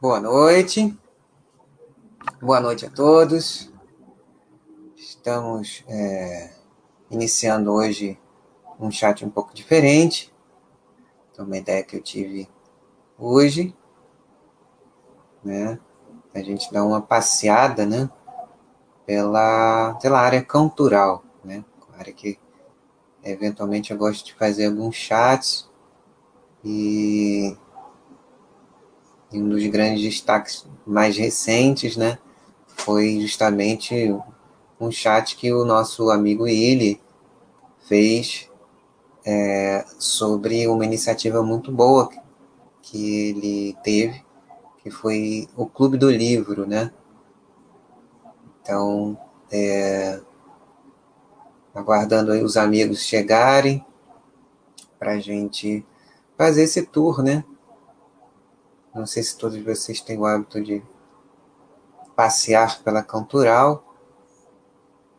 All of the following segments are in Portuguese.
Boa noite. Boa noite a todos. Estamos é, iniciando hoje um chat um pouco diferente. Então, uma ideia que eu tive hoje, né? A gente dar uma passeada, né? Pela, pela área cultural, né? Área que eventualmente eu gosto de fazer alguns chats e e um dos grandes destaques mais recentes, né, foi justamente um chat que o nosso amigo Ili fez é, sobre uma iniciativa muito boa que ele teve, que foi o Clube do Livro, né? Então, é, aguardando os amigos chegarem para a gente fazer esse tour, né? Não sei se todos vocês têm o hábito de passear pela Cantural.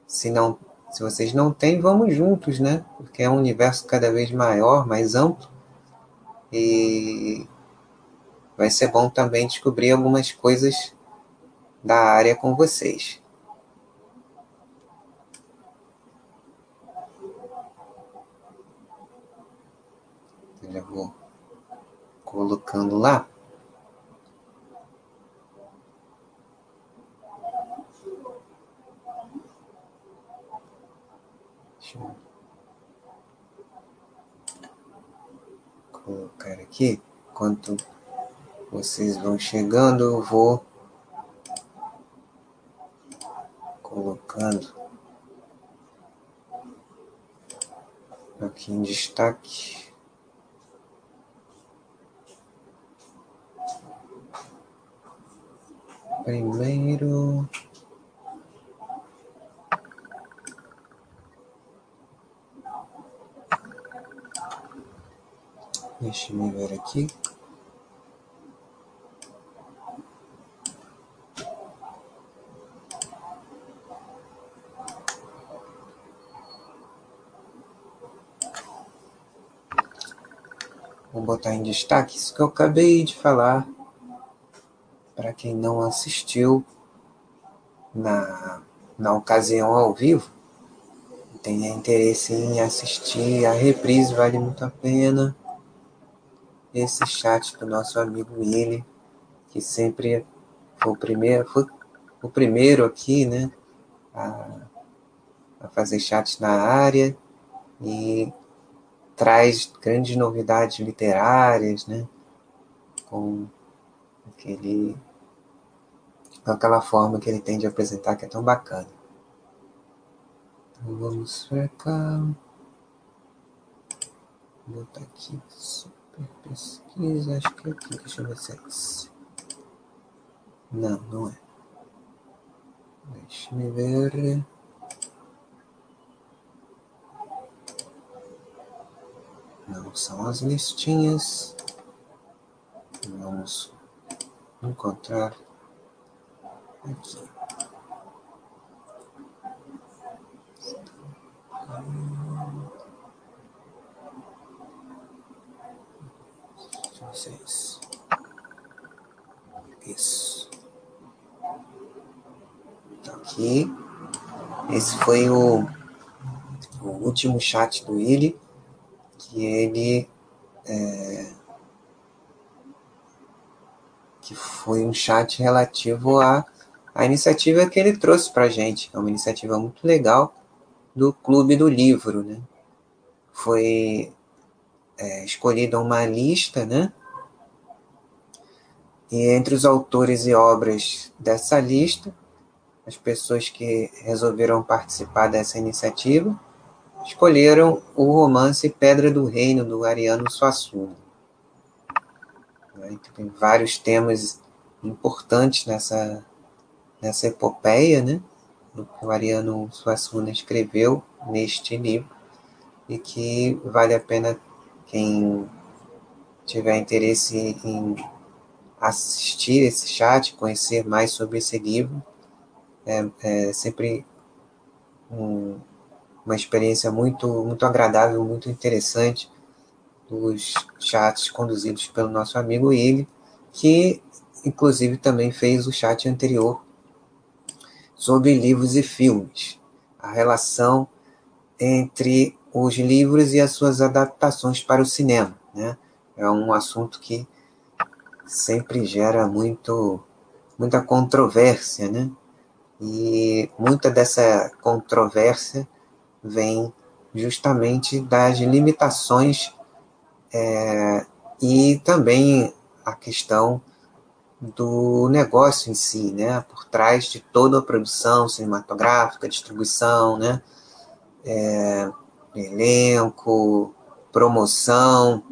Se não, se vocês não têm, vamos juntos, né? Porque é um universo cada vez maior, mais amplo. E vai ser bom também descobrir algumas coisas da área com vocês. Eu já vou colocando lá. Deixa eu colocar aqui. Enquanto vocês vão chegando, eu vou colocando aqui em destaque. Primeiro. Deixa eu ver aqui. Vou botar em destaque isso que eu acabei de falar. Para quem não assistiu na, na ocasião ao vivo, tenha interesse em assistir a reprise, vale muito a pena esse chat do nosso amigo Willy, que sempre foi o primeiro, foi o primeiro aqui, né, a, a fazer chat na área e traz grandes novidades literárias, né, com aquele, com aquela forma que ele tem de apresentar que é tão bacana. Então vamos para cá. Vou botar aqui pesquisa, acho que é aqui, deixa eu ver se é esse. Não, não é. Deixa me ver. Não são as listinhas. Vamos encontrar aqui. Vocês. Isso. Tá aqui. Esse foi o, o último chat do Willy, que ele. É, que foi um chat relativo à, à iniciativa que ele trouxe para a gente. É uma iniciativa muito legal do Clube do Livro, né? Foi é, escolhida uma lista, né? E entre os autores e obras dessa lista, as pessoas que resolveram participar dessa iniciativa escolheram o romance Pedra do Reino, do Ariano Suassuna. Então, tem vários temas importantes nessa, nessa epopeia, né? Que o Ariano Suassuna escreveu neste livro e que vale a pena quem tiver interesse em assistir esse chat, conhecer mais sobre esse livro. É, é sempre um, uma experiência muito, muito agradável, muito interessante dos chats conduzidos pelo nosso amigo ele, que inclusive também fez o chat anterior sobre livros e filmes, a relação entre os livros e as suas adaptações para o cinema, né? É um assunto que sempre gera muito muita controvérsia, né? E muita dessa controvérsia vem justamente das limitações é, e também a questão do negócio em si, né? Por trás de toda a produção cinematográfica, distribuição, né? É, elenco, promoção,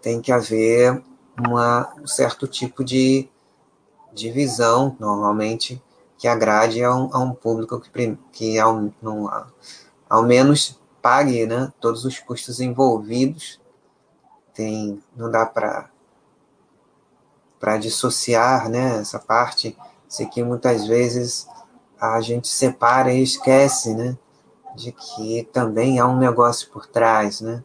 tem que haver uma, um certo tipo de divisão, normalmente, que agrade a um, a um público que, que ao, ao menos pague né, todos os custos envolvidos. Tem, não dá para para dissociar né, essa parte, sei que muitas vezes a gente separa e esquece né, de que também há um negócio por trás, né?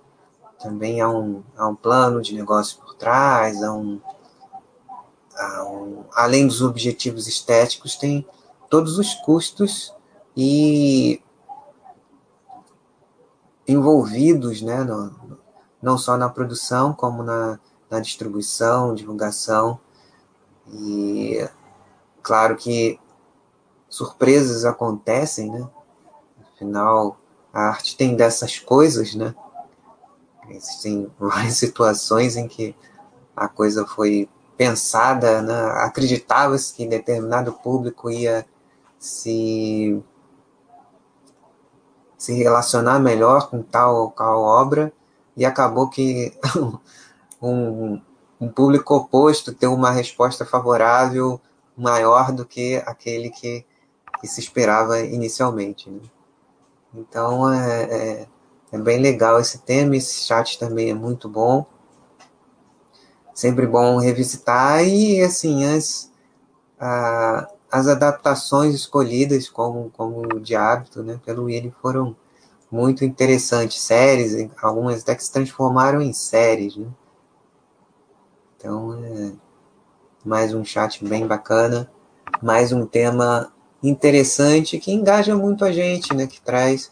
Também há um, há um plano de negócio por trás, há um, há um, além dos objetivos estéticos, tem todos os custos e envolvidos, né, no, não só na produção, como na, na distribuição, divulgação. E claro que surpresas acontecem, né? Afinal, a arte tem dessas coisas, né? Existem várias situações em que a coisa foi pensada, né? acreditava-se que determinado público ia se, se relacionar melhor com tal ou qual obra, e acabou que um, um público oposto tem uma resposta favorável maior do que aquele que, que se esperava inicialmente. Né? Então, é, é é bem legal esse tema, esse chat também é muito bom. Sempre bom revisitar e, assim, as, as adaptações escolhidas como, como de hábito, né, pelo William foram muito interessantes. Séries, algumas até que se transformaram em séries, né? Então, é mais um chat bem bacana, mais um tema interessante que engaja muito a gente, né? Que traz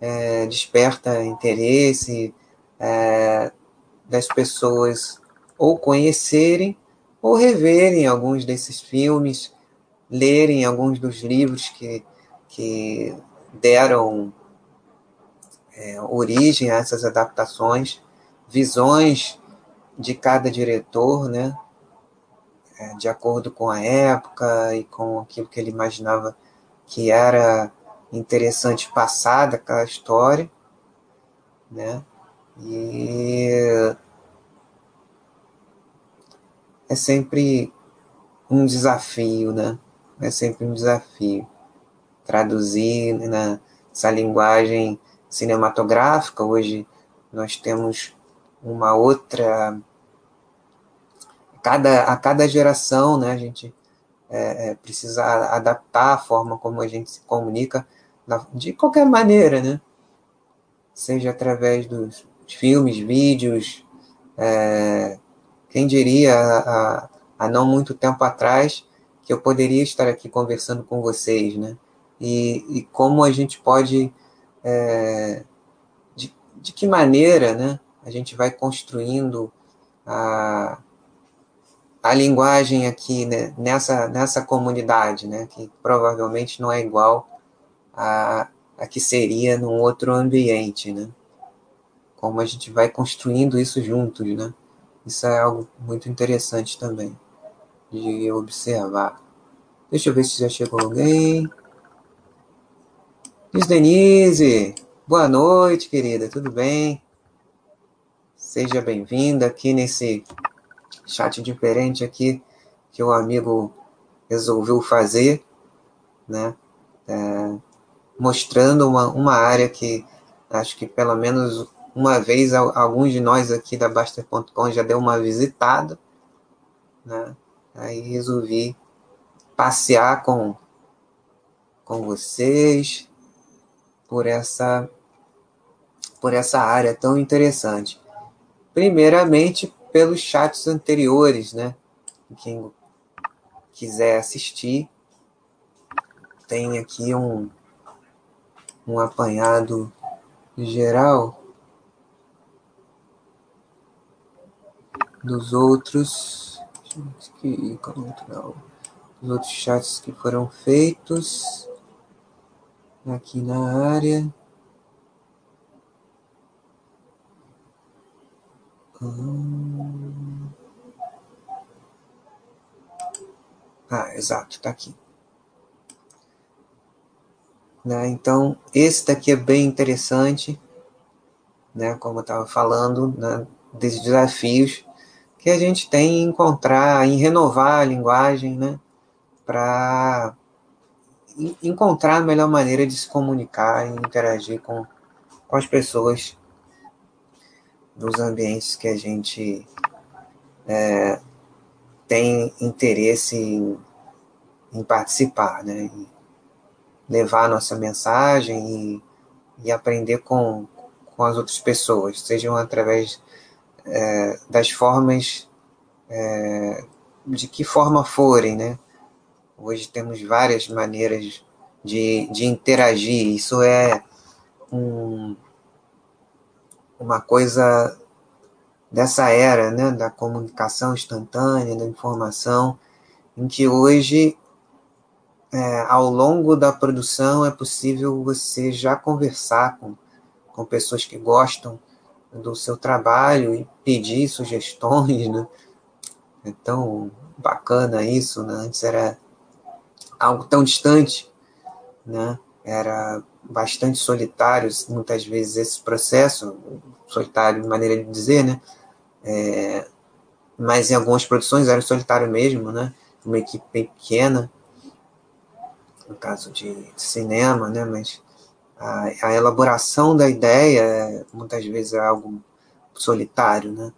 é, desperta interesse é, das pessoas ou conhecerem ou reverem alguns desses filmes, lerem alguns dos livros que, que deram é, origem a essas adaptações, visões de cada diretor, né? É, de acordo com a época e com aquilo que ele imaginava que era interessante passar daquela história, né? E é sempre um desafio, né? É sempre um desafio traduzir nessa linguagem cinematográfica. Hoje nós temos uma outra cada a cada geração, né? A gente é, é, precisa adaptar a forma como a gente se comunica de qualquer maneira, né? Seja através dos filmes, vídeos, é, quem diria há, há não muito tempo atrás que eu poderia estar aqui conversando com vocês, né? E, e como a gente pode, é, de, de que maneira, né? A gente vai construindo a, a linguagem aqui né, nessa, nessa comunidade, né? Que provavelmente não é igual a, a que seria num outro ambiente, né? Como a gente vai construindo isso juntos, né? Isso é algo muito interessante também de observar. Deixa eu ver se já chegou alguém. Diz Denise, boa noite, querida, tudo bem? Seja bem-vinda aqui nesse chat diferente aqui que o amigo resolveu fazer, né? É, mostrando uma, uma área que acho que pelo menos uma vez alguns de nós aqui da Baster.com já deu uma visitada, né? Aí resolvi passear com, com vocês por essa por essa área tão interessante. Primeiramente, pelos chats anteriores, né? Quem quiser assistir, tem aqui um, um apanhado geral dos outros dos outros chats que foram feitos aqui na área. Hum. Ah, exato, está aqui. Né? Então, esse daqui é bem interessante, né? como eu estava falando, né? desses desafios que a gente tem em encontrar, em renovar a linguagem, né? para encontrar a melhor maneira de se comunicar e interagir com, com as pessoas dos ambientes que a gente é, tem interesse em, em participar, né? Levar a nossa mensagem e, e aprender com, com as outras pessoas, sejam através é, das formas, é, de que forma forem, né? Hoje temos várias maneiras de, de interagir, isso é um, uma coisa dessa era, né, da comunicação instantânea, da informação, em que hoje, é, ao longo da produção, é possível você já conversar com, com pessoas que gostam do seu trabalho e pedir sugestões, né? É tão bacana isso, né? Antes era algo tão distante, né? Era bastante solitário, muitas vezes, esse processo, solitário de maneira de dizer, né? É, mas em algumas produções era solitário mesmo, né? Uma equipe pequena, no caso de cinema, né? Mas a, a elaboração da ideia muitas vezes é algo solitário, né?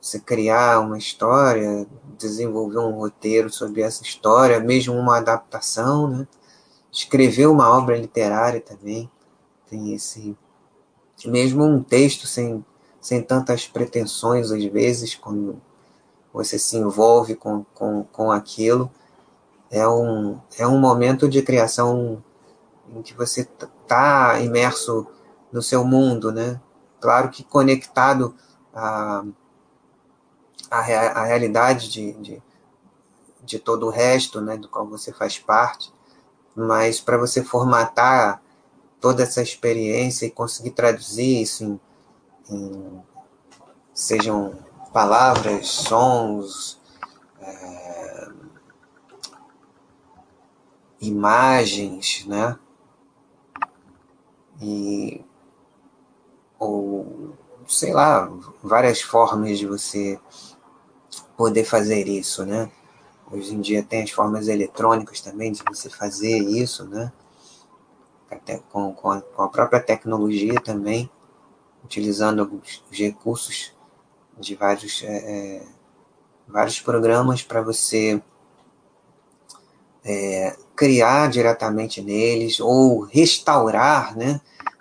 Você criar uma história, desenvolver um roteiro sobre essa história, mesmo uma adaptação, né? escrever uma obra literária também tem esse mesmo um texto sem sem tantas pretensões às vezes quando você se envolve com, com, com aquilo é um é um momento de criação em que você está imerso no seu mundo né? Claro que conectado a, a realidade de, de, de todo o resto né? Do qual você faz parte. Mas para você formatar toda essa experiência e conseguir traduzir isso em, em sejam palavras, sons, é, imagens, né? E ou sei lá, várias formas de você poder fazer isso, né? Hoje em dia tem as formas eletrônicas também de você fazer isso, né? Até com, com, a, com a própria tecnologia também, utilizando os recursos de vários, é, é vários programas para você é, criar diretamente neles ou restaurar, né?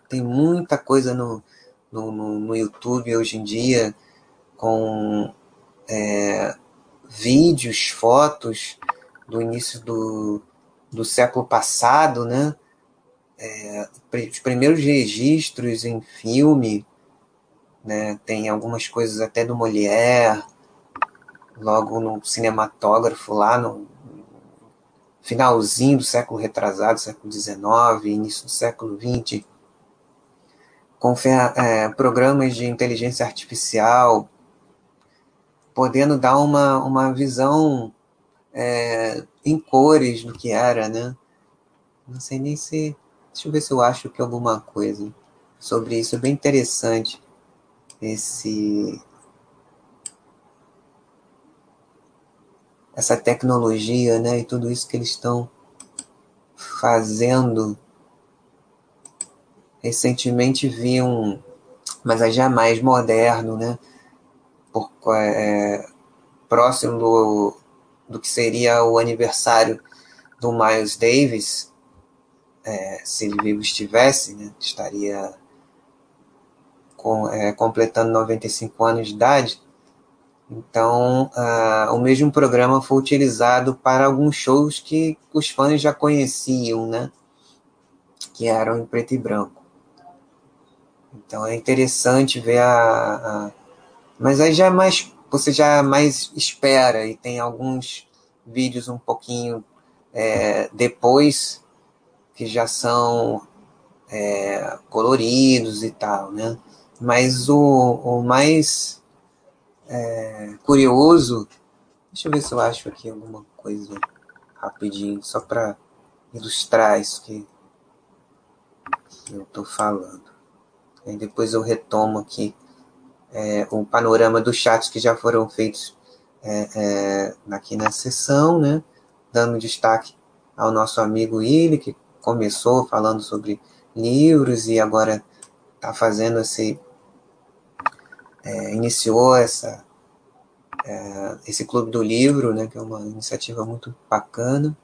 Tem muita coisa no, no, no, no YouTube hoje em dia com é, vídeos, fotos do início do, do século passado, né? É, os primeiros registros em filme, né? Tem algumas coisas até do Molière, logo no cinematógrafo lá no finalzinho do século retrasado, século XIX, início do século XX, com é, programas de inteligência artificial, podendo dar uma, uma visão é, em cores do que era, né? Não sei nem se. Deixa eu ver se eu acho que alguma coisa sobre isso. É bem interessante esse. Essa tecnologia, né? E tudo isso que eles estão fazendo. Recentemente vi um. Mas é já mais moderno, né? por, é, próximo do, do que seria o aniversário do Miles Davis, é, se ele vivo estivesse, né, estaria com, é, completando 95 anos de idade, Então, uh, o mesmo programa foi utilizado para alguns shows que os fãs já conheciam, né? Que eram em preto e branco. Então é interessante ver a, a, mas aí já é mais você já mais espera e tem alguns vídeos um pouquinho é, depois que já são é, coloridos e tal, né? Mas o, o mais é, curioso, deixa eu ver se eu acho aqui alguma coisa rapidinho, só para ilustrar isso que, eu estou falando. Aí depois eu retomo aqui é, o panorama dos chats que já foram feitos é, é, aqui na sessão, né? Dando destaque ao nosso amigo Willi, que começou falando sobre livros e agora está fazendo esse. É, iniciou essa, é, esse clube do livro, né? Que é uma iniciativa muito bacana.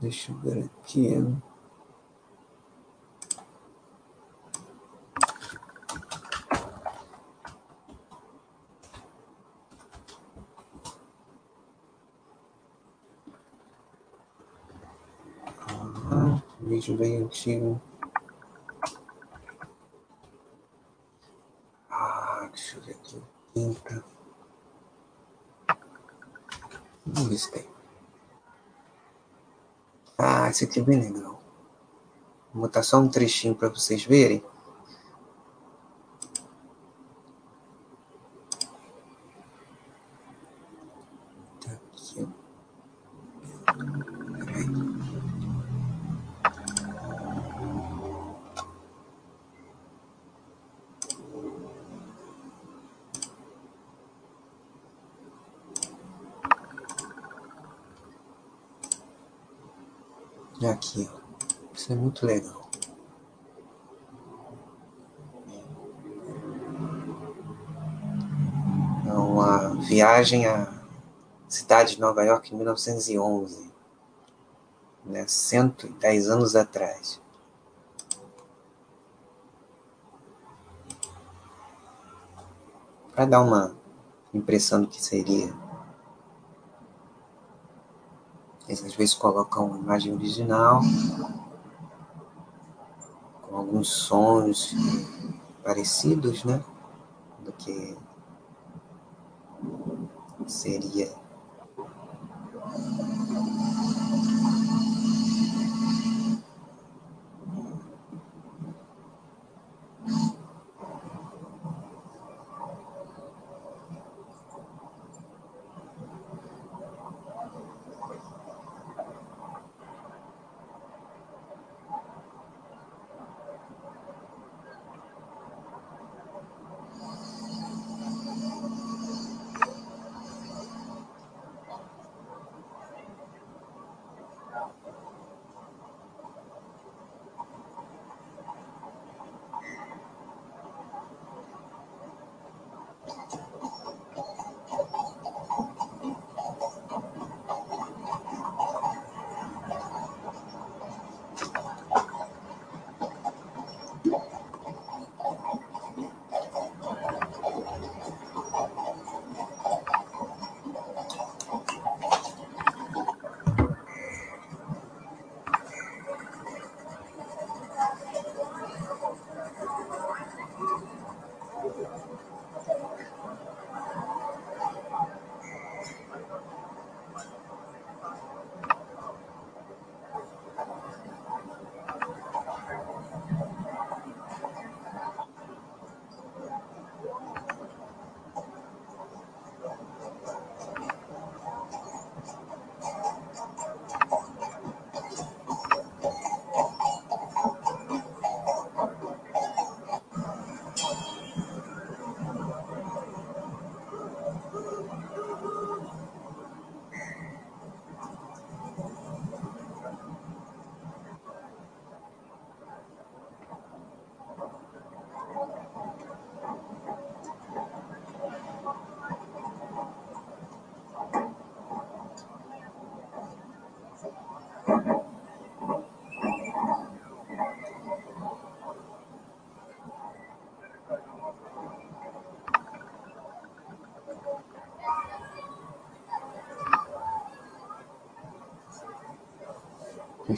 Deixa eu ver aqui. vídeo bem antigo. Ah, deixa eu ver se tem. Ah, esse aqui é legal. Vou botar só um trechinho para vocês verem. Aqui, ó. Isso é muito legal. É uma viagem à cidade de Nova York em 1911, né? 110 anos atrás. Para dar uma impressão do que seria eles às vezes colocam uma imagem original, com alguns sons parecidos, né? Do que seria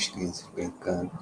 Os crianças brincando.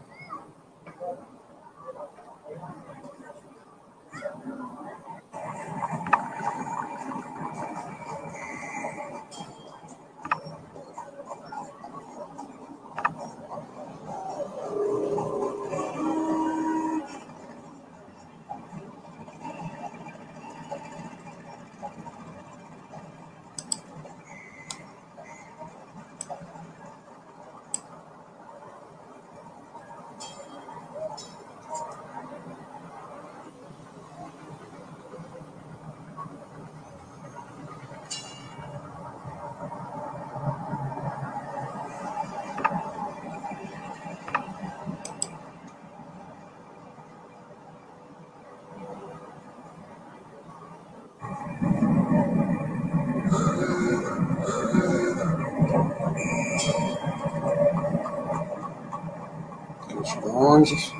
Os bondes.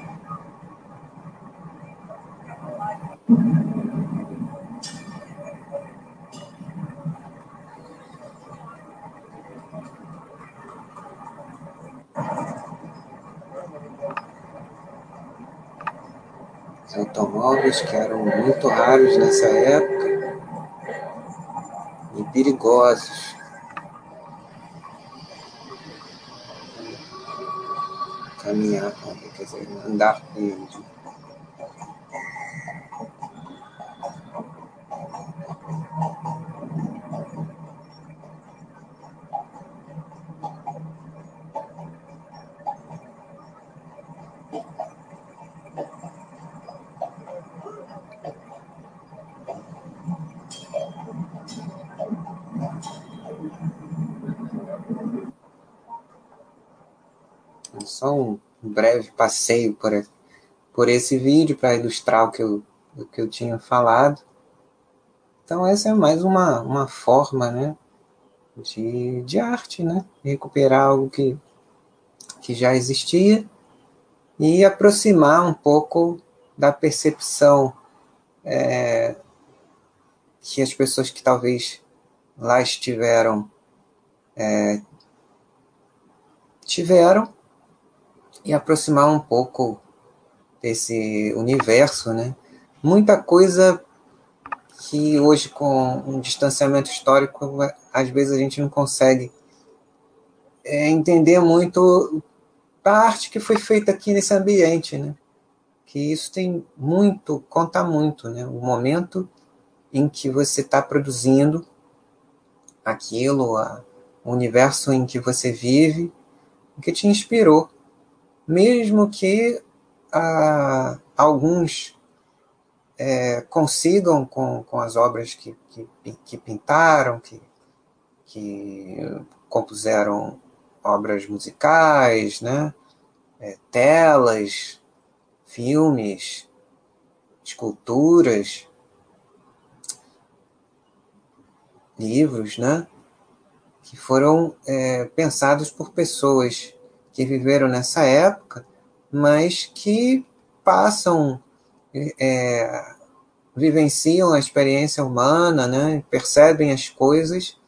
Os automóveis que eram muito raros nessa época e perigosos. Caminhar com ele, quer dizer, andar com eles. Só um breve passeio por, por esse vídeo para ilustrar o que, eu, o que eu tinha falado. Então essa é mais uma, uma forma né, de, de arte, né? recuperar algo que, que já existia e aproximar um pouco da percepção é, que as pessoas que talvez lá estiveram é, tiveram e aproximar um pouco desse universo, né? Muita coisa que hoje com um distanciamento histórico às vezes a gente não consegue é, entender muito da arte que foi feita aqui nesse ambiente, né? Que isso tem muito, conta muito, né? O momento em que você está produzindo aquilo, o universo em que você vive, que te inspirou mesmo que ah, alguns é, consigam com, com as obras que, que, que pintaram, que, que compuseram obras musicais, né? É, telas, filmes, esculturas, livros, né? que foram é, pensados por pessoas que viveram nessa época, mas que passam, é, vivenciam a experiência humana, né? percebem as coisas,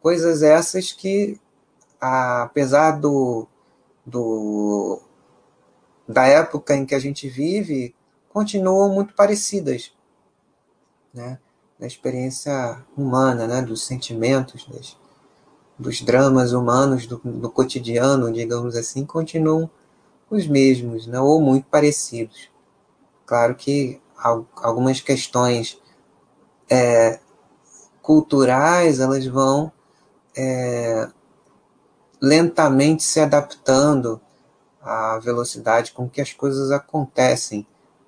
coisas essas que, apesar do, do, da época em que a gente vive, continuam muito parecidas, né? da experiência humana, né? dos sentimentos, das, dos dramas humanos do, do, cotidiano, digamos assim, continuam os mesmos, né? ou muito parecidos. Claro que algumas questões é, culturais elas vão é, lentamente se adaptando à velocidade com que as coisas acontecem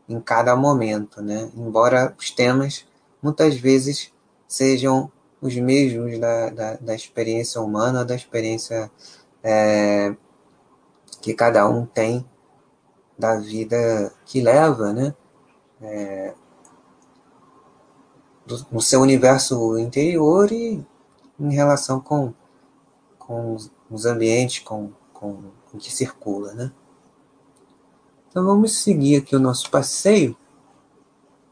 em cada momento, né? Embora os temas muitas vezes sejam os mesmos da, da, da experiência humana, da experiência é, que cada um tem da vida que leva, né? É, do, no seu universo interior e em relação com, com os ambientes, com, com o que circula, né? Então vamos seguir aqui o nosso passeio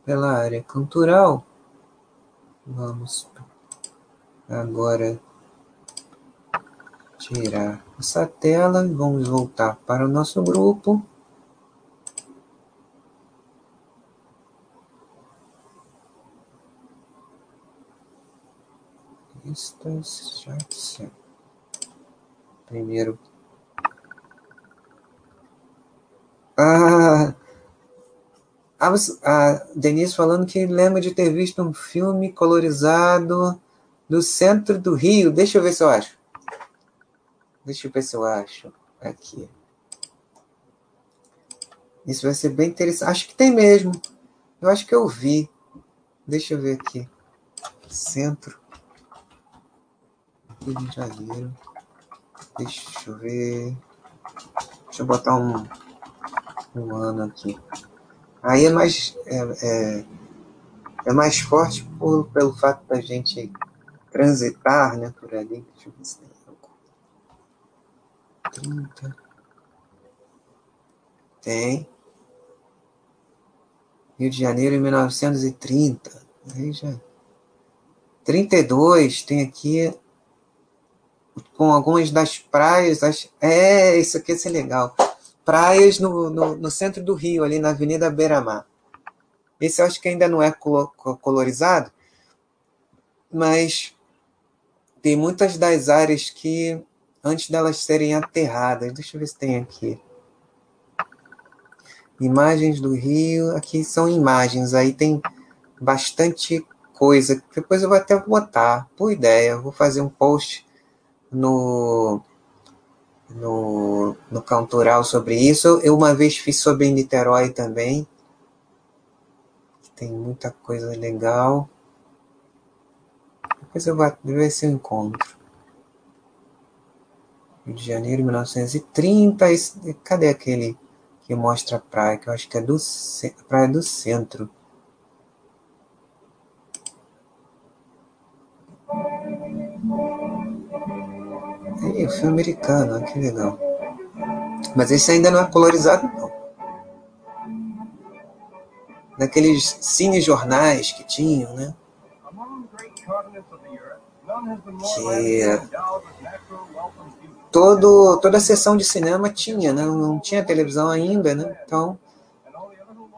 pela área cultural. Vamos agora tirar essa tela e vamos voltar para o nosso grupo. Listas, chats. Primeiro. Ah, a Denise falando que lembra de ter visto um filme colorizado do centro do Rio. Deixa eu ver se eu acho. Deixa eu ver se eu acho. Aqui. Isso vai ser bem interessante. Acho que tem mesmo. Eu acho que eu vi. Deixa eu ver aqui. Centro. Rio de Janeiro. Deixa eu ver. Deixa eu botar um, um ano aqui. Aí é mais, é, é, é mais forte por, pelo fato da gente transitar né, por ali. Deixa eu ver se tem algo. 30. Tem. Rio de Janeiro em 1930. Aí já. 32 tem aqui com algumas das praias. As, é, isso aqui ser legal praias no, no, no centro do Rio, ali na Avenida Beira-Mar. Esse eu acho que ainda não é colorizado, mas tem muitas das áreas que, antes delas serem aterradas, deixa eu ver se tem aqui. Imagens do Rio, aqui são imagens, aí tem bastante coisa. Depois eu vou até botar, por ideia, vou fazer um post no no, no Cantoral sobre isso. Eu uma vez fiz sobre Niterói também. Tem muita coisa legal. Depois eu ver se eu encontro. Rio de Janeiro, 1930. Esse, cadê aquele que mostra a praia? Que eu acho que é do praia do centro. Ih, filme americano, que legal. Mas esse ainda não é colorizado, não. Naqueles cinejornais que tinham, né? Que todo, toda a sessão de cinema tinha, né? Não tinha televisão ainda, né? Então,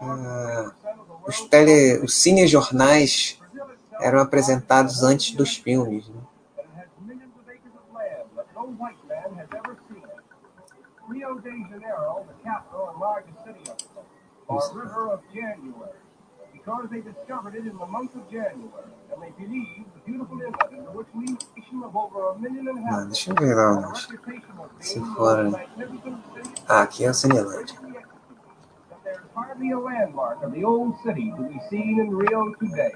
ah, os, tele, os cinejornais eram apresentados antes dos filmes, né? Rio de Janeiro, the capital and largest city of or River of January, because they discovered it in the month of January, and they believe the beautiful inlet into which we nation of over a million inhabitants. Deixa eu ver lá onde. Se for. Ah, aqui é o Cinelândia. Hardly a landmark of the old city to be seen in Rio today.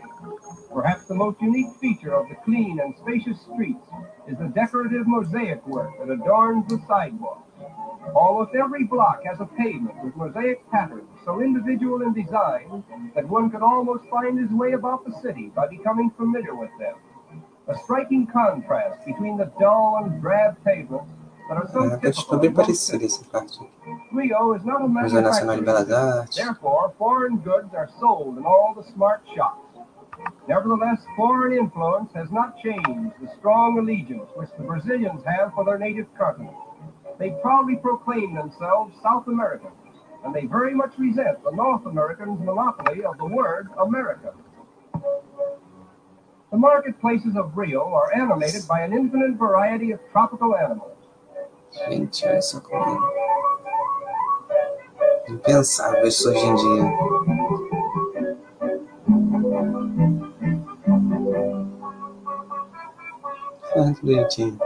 Perhaps the most unique feature of the clean and spacious streets is the decorative mosaic work that adorns the sidewalks. Almost every block has a pavement with mosaic patterns so individual in design that one could almost find his way about the city by becoming familiar with them. A striking contrast between the dull and drab pavements that are so é, typical bem parecida essa parte. Rio is not a manufacturer. Therefore, foreign goods are sold in all the smart shops. Nevertheless, foreign influence has not changed the strong allegiance which the Brazilians have for their native continent. They proudly proclaim themselves South Americans, and they very much resent the North Americans' monopoly of the word America. The marketplaces of Rio are animated by an infinite variety of tropical animals. Gente, coisa. Impensável isso hoje em dia. Ah, que bonitinho.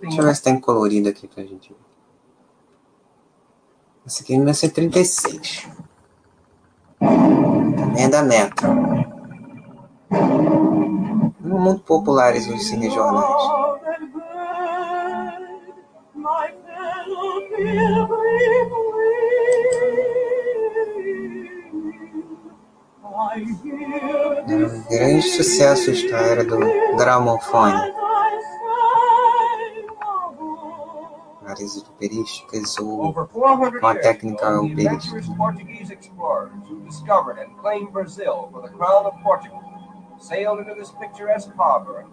Deixa eu ver se tem colorido aqui pra gente ver. Esse aqui é 1936. Também é da Metro. Muito populares os cinejornais. Um grande sucesso esta era do gramofone.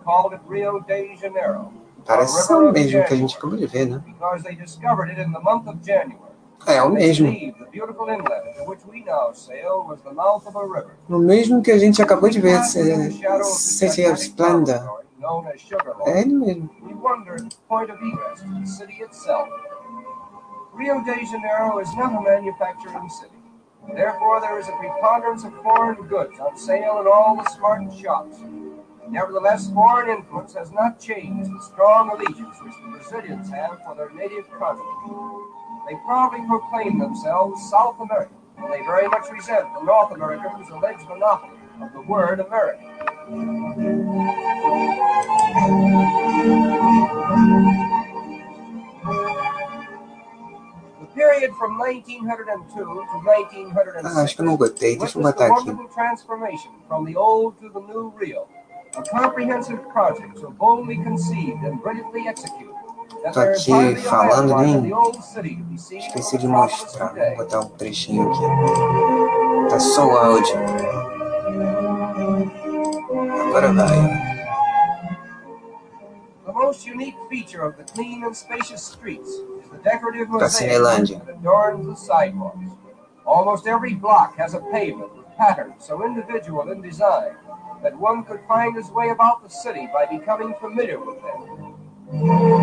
Called it Rio de Janeiro, Parece ser o mesmo que a gente acabou de ver, né? É o mesmo. O mesmo que a gente acabou de ver, City of Splendor. É ele mesmo. Rio de Janeiro is not a manufacturing city. Therefore, there is a preponderance of foreign goods on sale in all the smart shops. Nevertheless, foreign influence has not changed the strong allegiance which the Brazilians have for their native continent. They proudly proclaim themselves South American, and they very much resent the North Americans' alleged monopoly of the word American. Period from 1902 to 1906 Ah, acho que eu não gostei. Deixa eu botar the aqui. transformation from the old to the new Rio. A comprehensive project so boldly conceived and brilliantly executed Tô aqui falando, nem- the old city to be seen Esqueci de from the metropolis mostrar. Vou botar um trechinho aqui. Tá só o áudio. Agora vai. The most unique feature of the clean and spacious streets the decorative Tá mosaic Cinelândia. that adorns the sidewalks. Almost every block has a pavement with patterns so individual in design that one could find his way about the city by becoming familiar with them.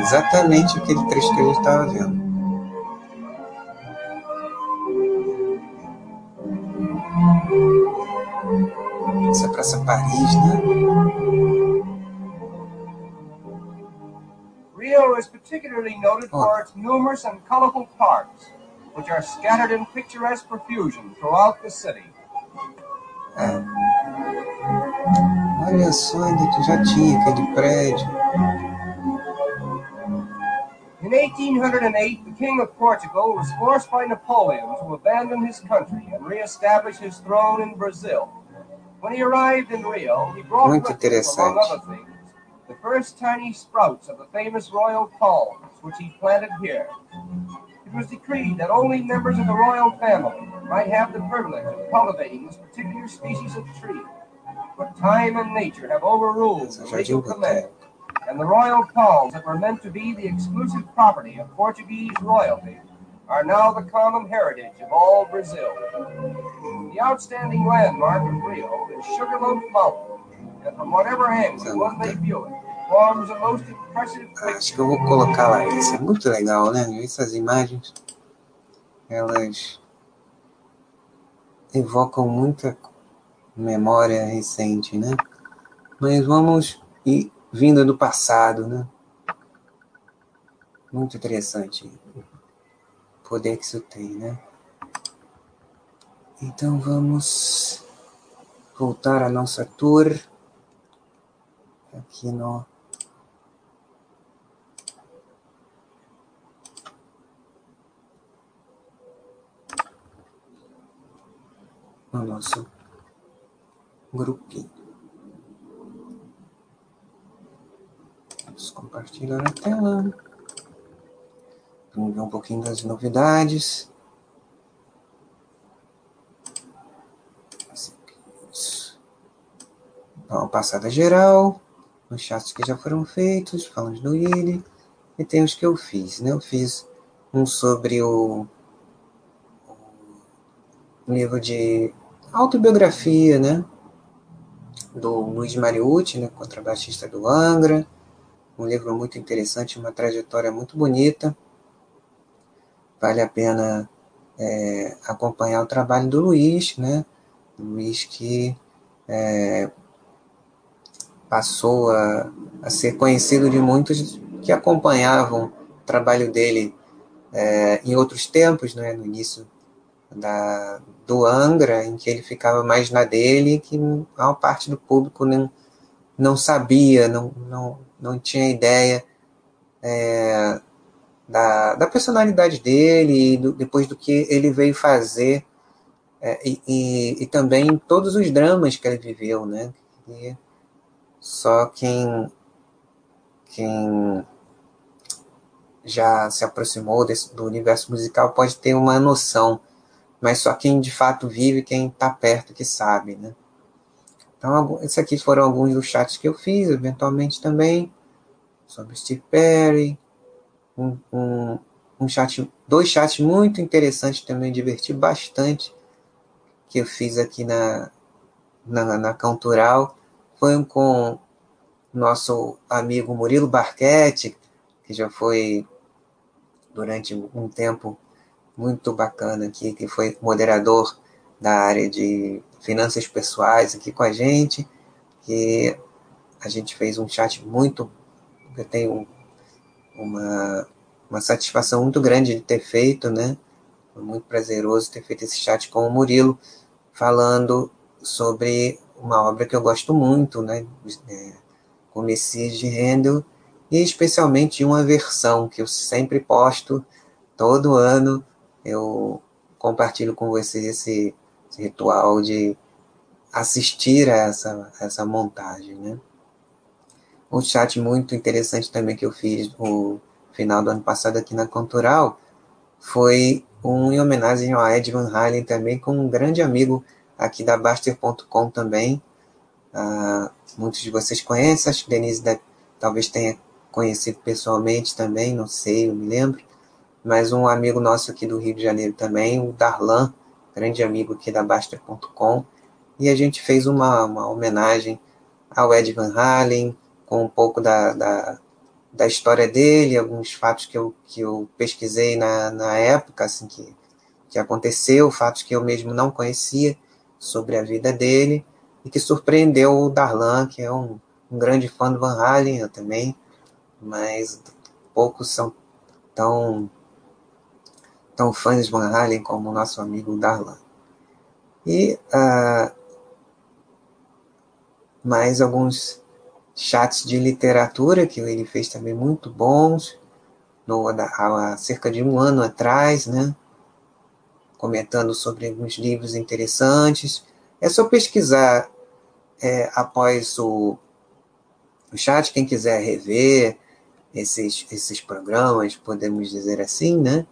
Exatamente aquele trecho que a gente estava vendo. Essa é Praça Paris, né? Rio is particularly noted for oh. its numerous and colorful parks, which are scattered in picturesque profusion throughout the city. É. Olha só, ainda que já tinha aquele prédio. In 1808, the King of Portugal was forced by Napoleon to abandon his country and re-establish his throne in Brazil. Muito with him, among interessante. other things, the first tiny sprouts of the famous royal palms, which he planted here. It was decreed that only members of the royal family might have the privilege of cultivating this particular species of tree. But time and nature have overruled the legal command and the royal palms that were meant to be the exclusive property of Portuguese royalty are now the common heritage of all Brazil. The outstanding landmark of Rio is Sugarloaf Mountain, and from whatever angle one may view it, forms a most impressive Acho que eu vou colocar lá. Isso é muito legal, né? Essas imagens, elas evocam muita memória recente, né? Mas vamos ir vindo do passado, né? Muito interessante poder que isso tem, né? Então vamos voltar à nossa tour aqui no no nosso grupinho. Vamos compartilhar a tela. Vamos ver um pouquinho das novidades. Uma passada geral nos chats que já foram feitos, falamos do Willy. E tem os que eu fiz, né? Eu fiz um sobre o, o livro de autobiografia, né? Do Luiz Mariucci, né? Contrabaixista do Angra. Um livro muito interessante, uma trajetória muito bonita. Vale a pena é, acompanhar o trabalho do Luiz, né? Luiz que é, passou a, a ser conhecido de muitos que acompanhavam o trabalho dele é, em outros tempos, né? No início da, do Angra, em que ele ficava mais na dele, que a maior parte do público não, não sabia, não, não, não tinha ideia é, da, da personalidade dele do, depois do que ele veio fazer é, e, e, e, também todos os dramas que ele viveu, né? E só quem quem já se aproximou desse, do universo musical pode ter uma noção, mas só quem de fato vive, quem está perto que sabe, né? Então, esses aqui foram alguns dos chats que eu fiz, eventualmente também, sobre Steve Perry, um, um, um chat, dois chats muito interessantes também, diverti bastante, que eu fiz aqui na, na, na Cantural. Foi um com nosso amigo Murilo Barquete, que já foi durante um tempo muito bacana aqui, que foi moderador da área de finanças pessoais aqui com a gente, que a gente fez um chat muito, eu tenho uma, uma satisfação muito grande de ter feito, né? Foi muito prazeroso ter feito esse chat com o Murilo, falando sobre uma obra que eu gosto muito, né? É, o Messias de Handel, e especialmente uma versão que eu sempre posto todo ano. Eu compartilho com vocês esse, esse ritual de assistir a essa, essa montagem, né? Um chat muito interessante também que eu fiz no final do ano passado aqui na Cultural foi um em homenagem ao Ed Van Halen também, com um grande amigo aqui da Baster.com também. Uh, muitos de vocês conhecem, acho que Denise talvez tenha conhecido pessoalmente também, não sei, eu me lembro. Mas um amigo nosso aqui do Rio de Janeiro também, o Darlan, grande amigo aqui da Baster.com. E a gente fez uma, uma homenagem ao Ed Van Halen, com um pouco da, da, da história dele, alguns fatos que eu, que eu pesquisei na, na época, assim, que, que aconteceu, fatos que eu mesmo não conhecia sobre a vida dele, e que surpreendeu o Darlan, que é um, um grande fã do Van Halen, eu também, mas poucos são tão, tão fãs de Van Halen como o nosso amigo Darlan. E uh, mais alguns chats de literatura que ele fez também muito bons, no, há cerca de um ano atrás, né? Comentando sobre alguns livros interessantes. É só pesquisar é, após o, o chat, quem quiser rever esses, esses programas, podemos dizer assim, né?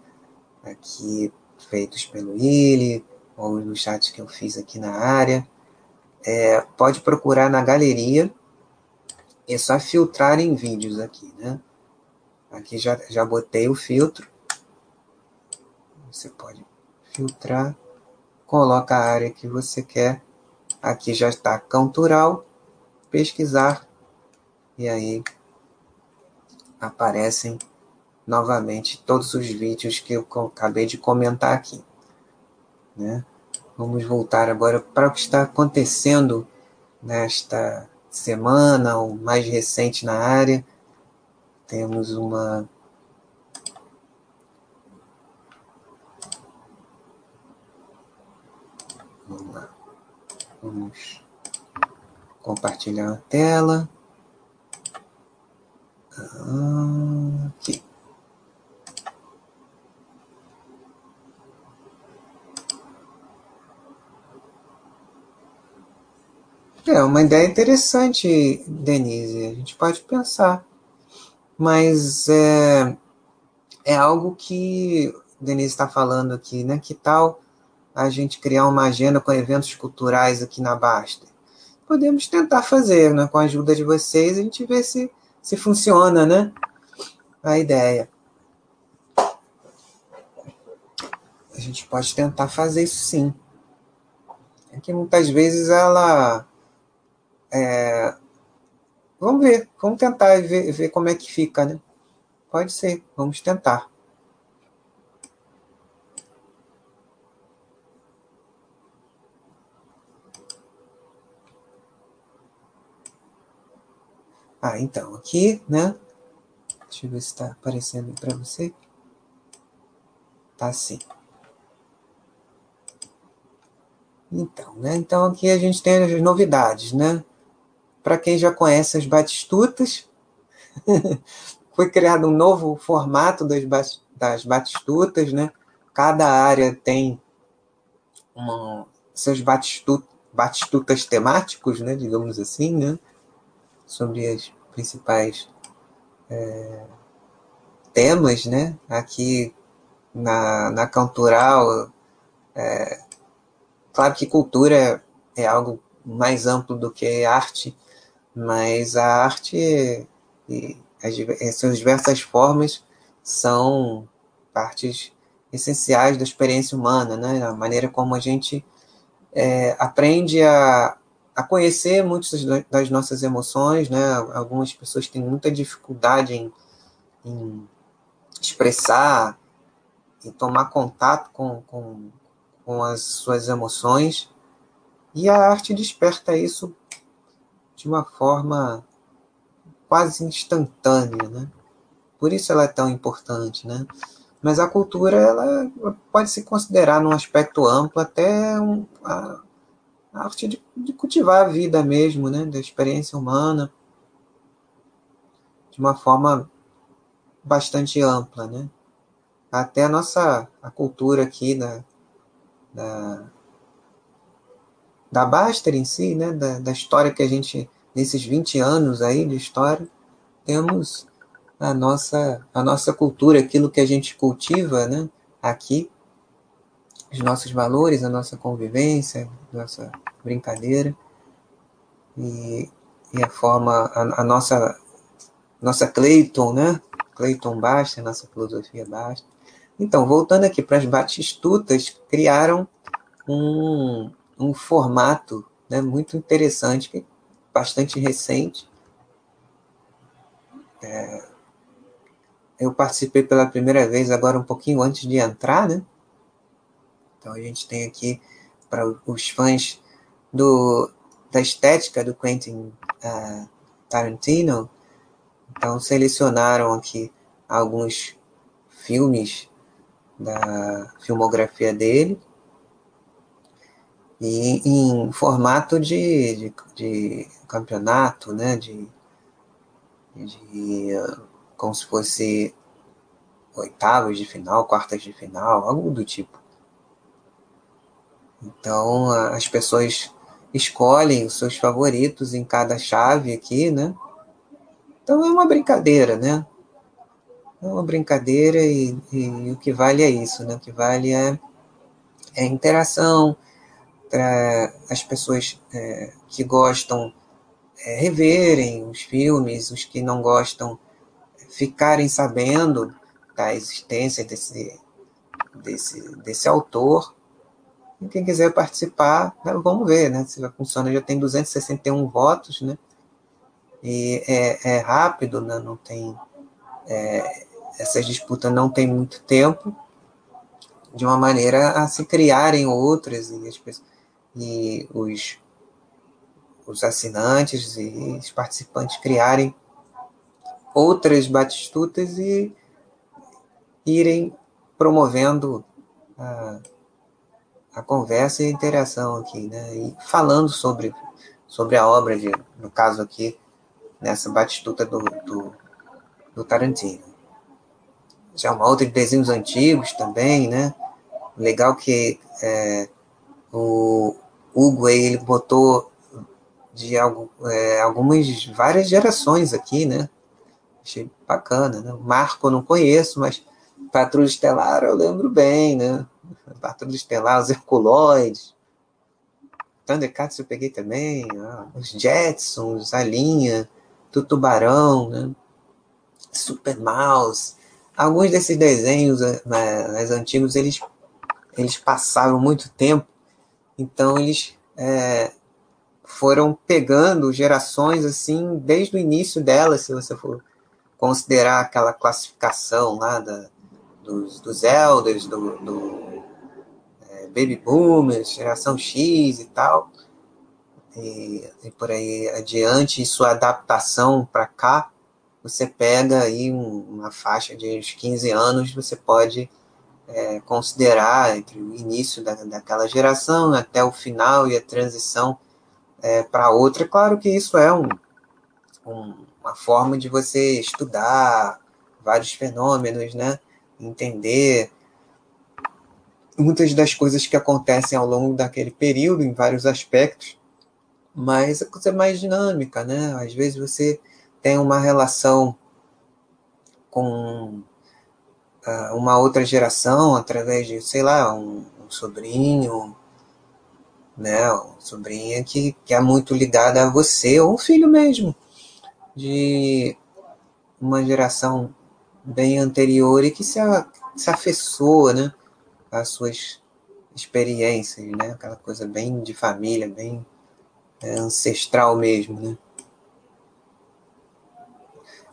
Aqui feitos pelo Willi, ou no chat que eu fiz aqui na área. É, pode procurar na galeria é só filtrar em vídeos aqui, né? Aqui já, já botei o filtro. Você pode filtrar, coloca a área que você quer. Aqui já está Cantural, pesquisar, e aí aparecem novamente todos os vídeos que eu acabei de comentar aqui. Né? Vamos voltar agora para o que está acontecendo nesta semana, ou mais recente na área. Temos uma Vamos lá. Vamos compartilhar a tela. Aqui. É uma ideia interessante, Denise. A gente pode pensar. Mas é, é algo que Denise está falando aqui, né? Que tal a gente criar uma agenda com eventos culturais aqui na Basta? Podemos tentar fazer, né? Com a ajuda de vocês, a gente vê se, se funciona, né? A ideia. A gente pode tentar fazer isso sim. É que muitas vezes ela é, vamos ver, vamos tentar ver, ver como é que fica, né? Pode ser, vamos tentar. Ah, então, aqui, né? Deixa eu ver se está aparecendo para você. Tá sim. Então, né? Então aqui a gente tem as novidades, né? Para quem já conhece as batistutas, foi criado um novo formato das, das batistutas, né? Cada área tem uma, seus batistutas, batistutas temáticos, né? Digamos assim, né? Sobre as principais é, temas, né? Aqui na, na cultural, é, claro que cultura é algo mais amplo do que arte, mas a arte e as, suas diversas formas são partes essenciais da experiência humana, né? A maneira como a gente é, aprende a, a conhecer muitas das nossas emoções, né? Algumas pessoas têm muita dificuldade em, em expressar e tomar contato com, com, com as suas emoções. E a arte desperta isso de uma forma quase instantânea, né? Por isso ela é tão importante, né? Mas a cultura ela pode se considerar num aspecto amplo até um, a, a, arte de, de, cultivar a vida mesmo, né? Da experiência humana de uma forma bastante ampla, né? Até a nossa a cultura aqui da, da da Baster em si, né, da, da história que a gente, nesses 20 anos aí de história, temos a nossa, a nossa cultura, aquilo que a gente cultiva né, aqui, os nossos valores, a nossa convivência, a nossa brincadeira e, e a forma, a, a, nossa, nossa Clayton, né? Clayton Basta, nossa filosofia Basta. Então, voltando aqui para as batistutas, criaram um, um formato né, muito interessante, bastante recente. É, eu participei pela primeira vez agora um pouquinho antes de entrar, né? Então a gente tem aqui para os fãs do, da estética do Quentin uh, Tarantino, então selecionaram aqui alguns filmes da filmografia dele e em formato de, de, de campeonato, né, de, de como se fosse oitavas de final, quartas de final, algo do tipo. Então as pessoas escolhem os seus favoritos em cada chave aqui, né? Então é uma brincadeira, né? É uma brincadeira e, e, e o que vale é isso, né? O que vale é, é interação, para as pessoas é, que gostam é, reverem os filmes, os que não gostam ficarem sabendo da existência desse, desse, desse autor. E quem quiser participar, né, vamos ver, né? Se funciona, já tem 261 votos, né? E é, é rápido, né? Não tem. É, essas disputas não tem muito tempo, de uma maneira a se criarem outras e as pessoas e os, os assinantes e os participantes criarem outras batistutas e irem promovendo a, a conversa e a interação aqui, né? E falando sobre, sobre a obra, de, no caso aqui, nessa batistuta do, do, do Tarantino. Já uma outra de desenhos antigos também, né? Legal que é, o, Hugo aí, ele botou de algo, é, algumas, várias gerações aqui, né? Achei bacana, né? Marco eu não conheço, mas Patrulha Estelar eu lembro bem, né? Patrulha Estelar, os Herculoides, Thundercats eu peguei também, ah, os Jetsons, a linha, do Tubarão, né? Super Mouse. Alguns desses desenhos né, mais antigos, eles, eles passaram muito tempo então eles é, foram pegando gerações assim desde o início delas, se você for considerar aquela classificação lá da, dos, dos elders, do, do é, baby boomers, geração X e tal, e, e por aí adiante, e sua adaptação para cá, você pega aí um, uma faixa de uns 15 anos, você pode é, considerar entre o início da, daquela geração até o final e a transição é, para outra. Claro que isso é um, um, uma forma de você estudar vários fenômenos, né? Entender muitas das coisas que acontecem ao longo daquele período, em vários aspectos, mas a coisa é mais dinâmica, né? Às vezes você tem uma relação com uma outra geração através de, sei lá, um, um sobrinho, né? Um sobrinha que, que é muito ligada a você, ou um filho mesmo, de uma geração bem anterior e que se, se afessou, né? As suas experiências, né? Aquela coisa bem de família, bem é, ancestral mesmo, né?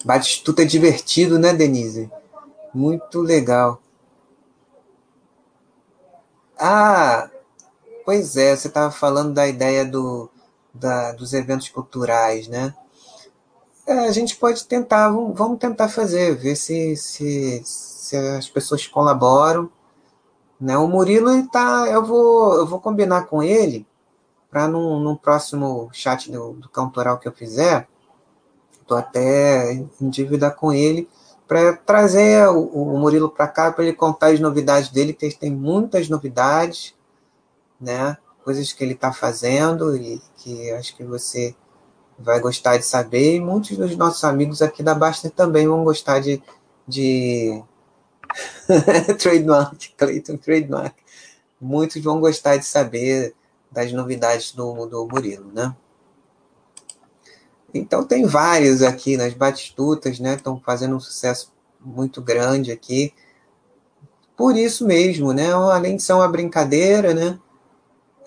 Batistuta é divertido, né, Denise? Muito legal. Ah, pois é, você estava falando da ideia do, da, dos eventos culturais, né? É, a gente pode tentar, vamos, vamos tentar fazer, ver se, se, se as pessoas colaboram. Né? O Murilo tá, eu vou, eu vou combinar com ele para no, no próximo chat do, do Cantoral que eu fizer, estou até em dívida com ele, para trazer o, o Murilo para cá para ele contar as novidades dele, que tem muitas novidades, né? coisas que ele está fazendo e que acho que você vai gostar de saber, e muitos dos nossos amigos aqui da Basta também vão gostar de, de... trademark, Clayton Trademark. Muitos vão gostar de saber das novidades do, do Murilo, né? Então tem vários aqui nas Batistutas, né? Estão fazendo um sucesso muito grande aqui. Por isso mesmo, né? Além de ser uma brincadeira, né?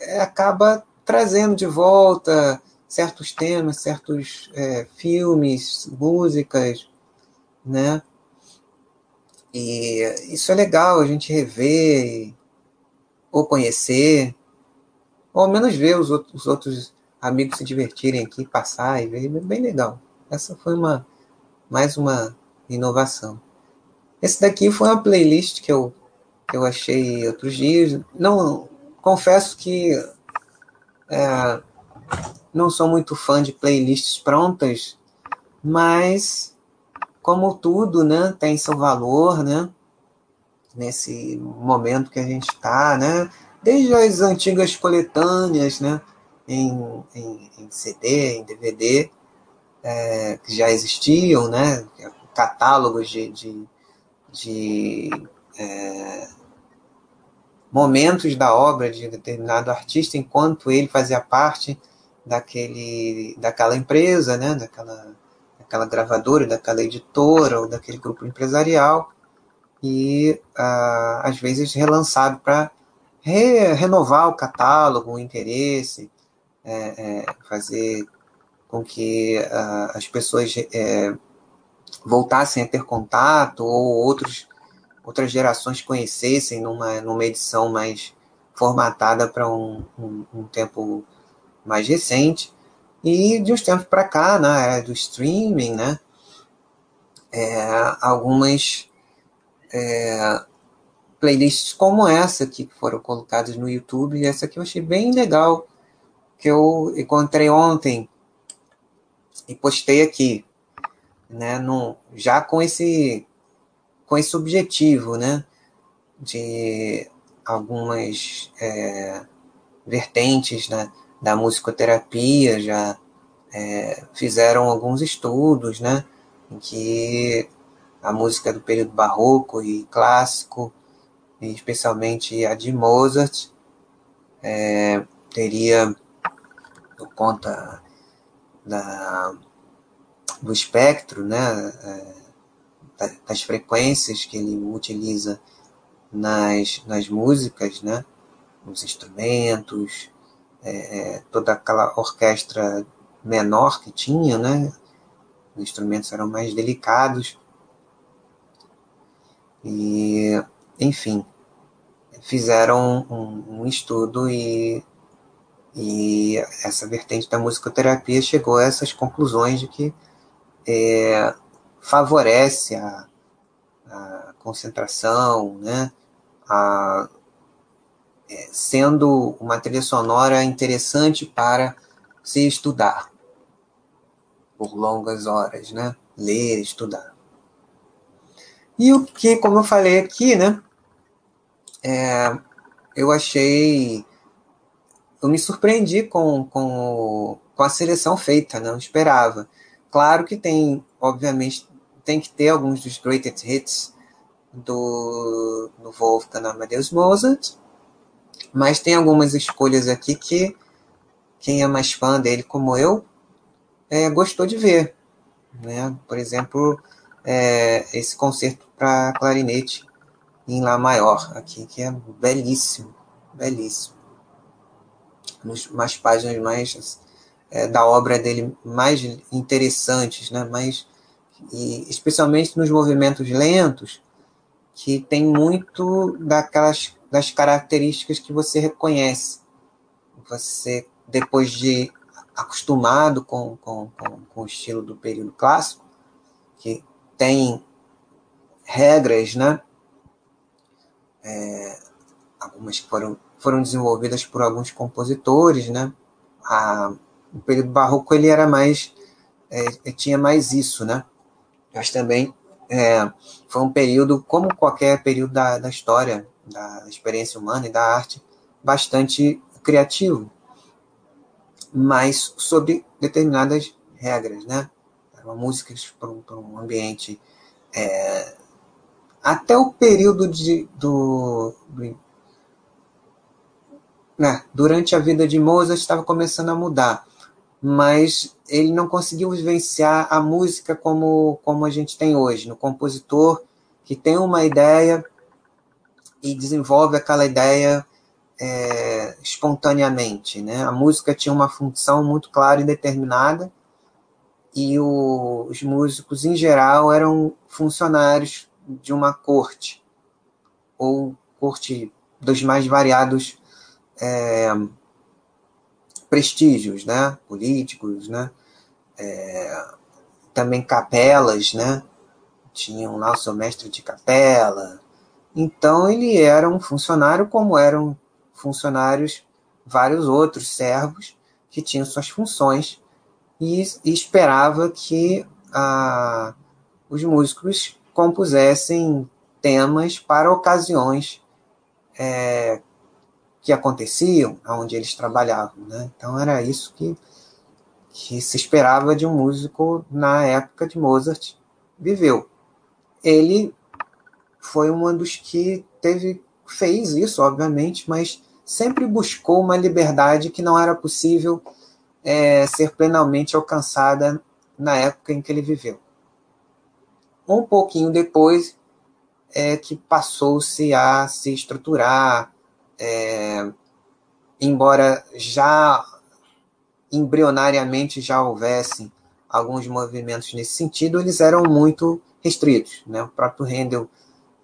É, acaba trazendo de volta certos temas, certos é, filmes, músicas, né? E isso é legal a gente rever ou conhecer, ou ao menos ver os outros, os outros amigos se divertirem aqui, passar e ver, bem legal. Essa foi uma mais uma inovação. Esse daqui foi uma playlist que eu, que eu achei outros dias. Não, confesso que é, não sou muito fã de playlists prontas, mas como tudo, né, tem seu valor, né? Nesse momento que a gente está, né? Desde as antigas coletâneas, né? Em, em, em CD, em DVD, é, que já existiam, né? Catálogos de, de, de é, momentos da obra de determinado artista enquanto ele fazia parte daquele, daquela empresa, né, daquela, daquela gravadora, daquela editora ou daquele grupo empresarial e ah, às vezes relançado para re, renovar o catálogo, o interesse, é, é, fazer com que ah, as pessoas é, voltassem a ter contato ou outros, outras gerações conhecessem numa, numa edição mais formatada para um, um, um tempo mais recente. E de uns tempos para cá, né, do streaming, né, é, algumas é, playlists como essa que foram colocadas no YouTube, e essa aqui eu achei bem legal, que eu encontrei ontem e postei aqui, né, no, já com esse com esse objetivo, né, de algumas é, vertentes, né, da musicoterapia, já é, fizeram alguns estudos, né, em que a música do período barroco e clássico, e especialmente a de Mozart, é, teria, por conta da, do espectro, né, é, das frequências que ele utiliza nas, nas músicas, né, nos instrumentos, é, é, toda aquela orquestra menor que tinha, né? Os instrumentos eram mais delicados. E, enfim, fizeram um, um estudo e, e essa vertente da musicoterapia chegou a essas conclusões de que é, favorece a, a concentração, né? A, é, sendo uma trilha sonora interessante para se estudar por longas horas, né? Ler, estudar. E o que, como eu falei aqui, né, é, eu achei, eu me surpreendi com, com, com a seleção feita, não esperava. Claro que tem, obviamente, tem que ter alguns dos greatest hits do, do Wolfgang Amadeus Mozart, mas tem algumas escolhas aqui que quem é mais fã dele, como eu, é, gostou de ver. Né? Por exemplo, é, esse concerto para clarinete em Lá maior, aqui, que é belíssimo, belíssimo. Nos, umas páginas mais é, da obra dele mais interessantes, né? mais, e especialmente nos movimentos lentos, que tem muito daquelas das características que você reconhece. Você, depois de acostumado com, com, com, com o estilo do período clássico, que tem regras, né? É, algumas que foram, foram desenvolvidas por alguns compositores, né? A, o período barroco ele era mais é, tinha mais isso, né? Mas também é, foi um período, como qualquer período da, da história, da experiência humana e da arte, bastante criativo, mas sobre determinadas regras, né? Músicas para um, um ambiente é, até o período de, do, durante a vida de Mozart estava começando a mudar, mas ele não conseguiu vivenciar a música como, como a gente tem hoje, no compositor que tem uma ideia e desenvolve aquela ideia é, espontaneamente. Né? A música tinha uma função muito clara e determinada, e o, os músicos, em geral, eram funcionários de uma corte, ou corte dos mais variados é, prestígios, né? políticos, né? É, também capelas, né? tinham lá o seu mestre de capela. Então ele era um funcionário como eram funcionários vários outros servos que tinham suas funções e, e esperava que ah, os músicos compusessem temas para ocasiões é, que aconteciam onde eles trabalhavam. Né? Então era isso que, que se esperava de um músico na época de Mozart viveu. Ele foi um dos que teve fez isso, obviamente, mas sempre buscou uma liberdade que não era possível é, ser plenamente alcançada na época em que ele viveu. Um pouquinho depois é que passou-se a se estruturar, é, embora já embrionariamente já houvessem alguns movimentos nesse sentido, eles eram muito restritos. Né? O próprio Handel,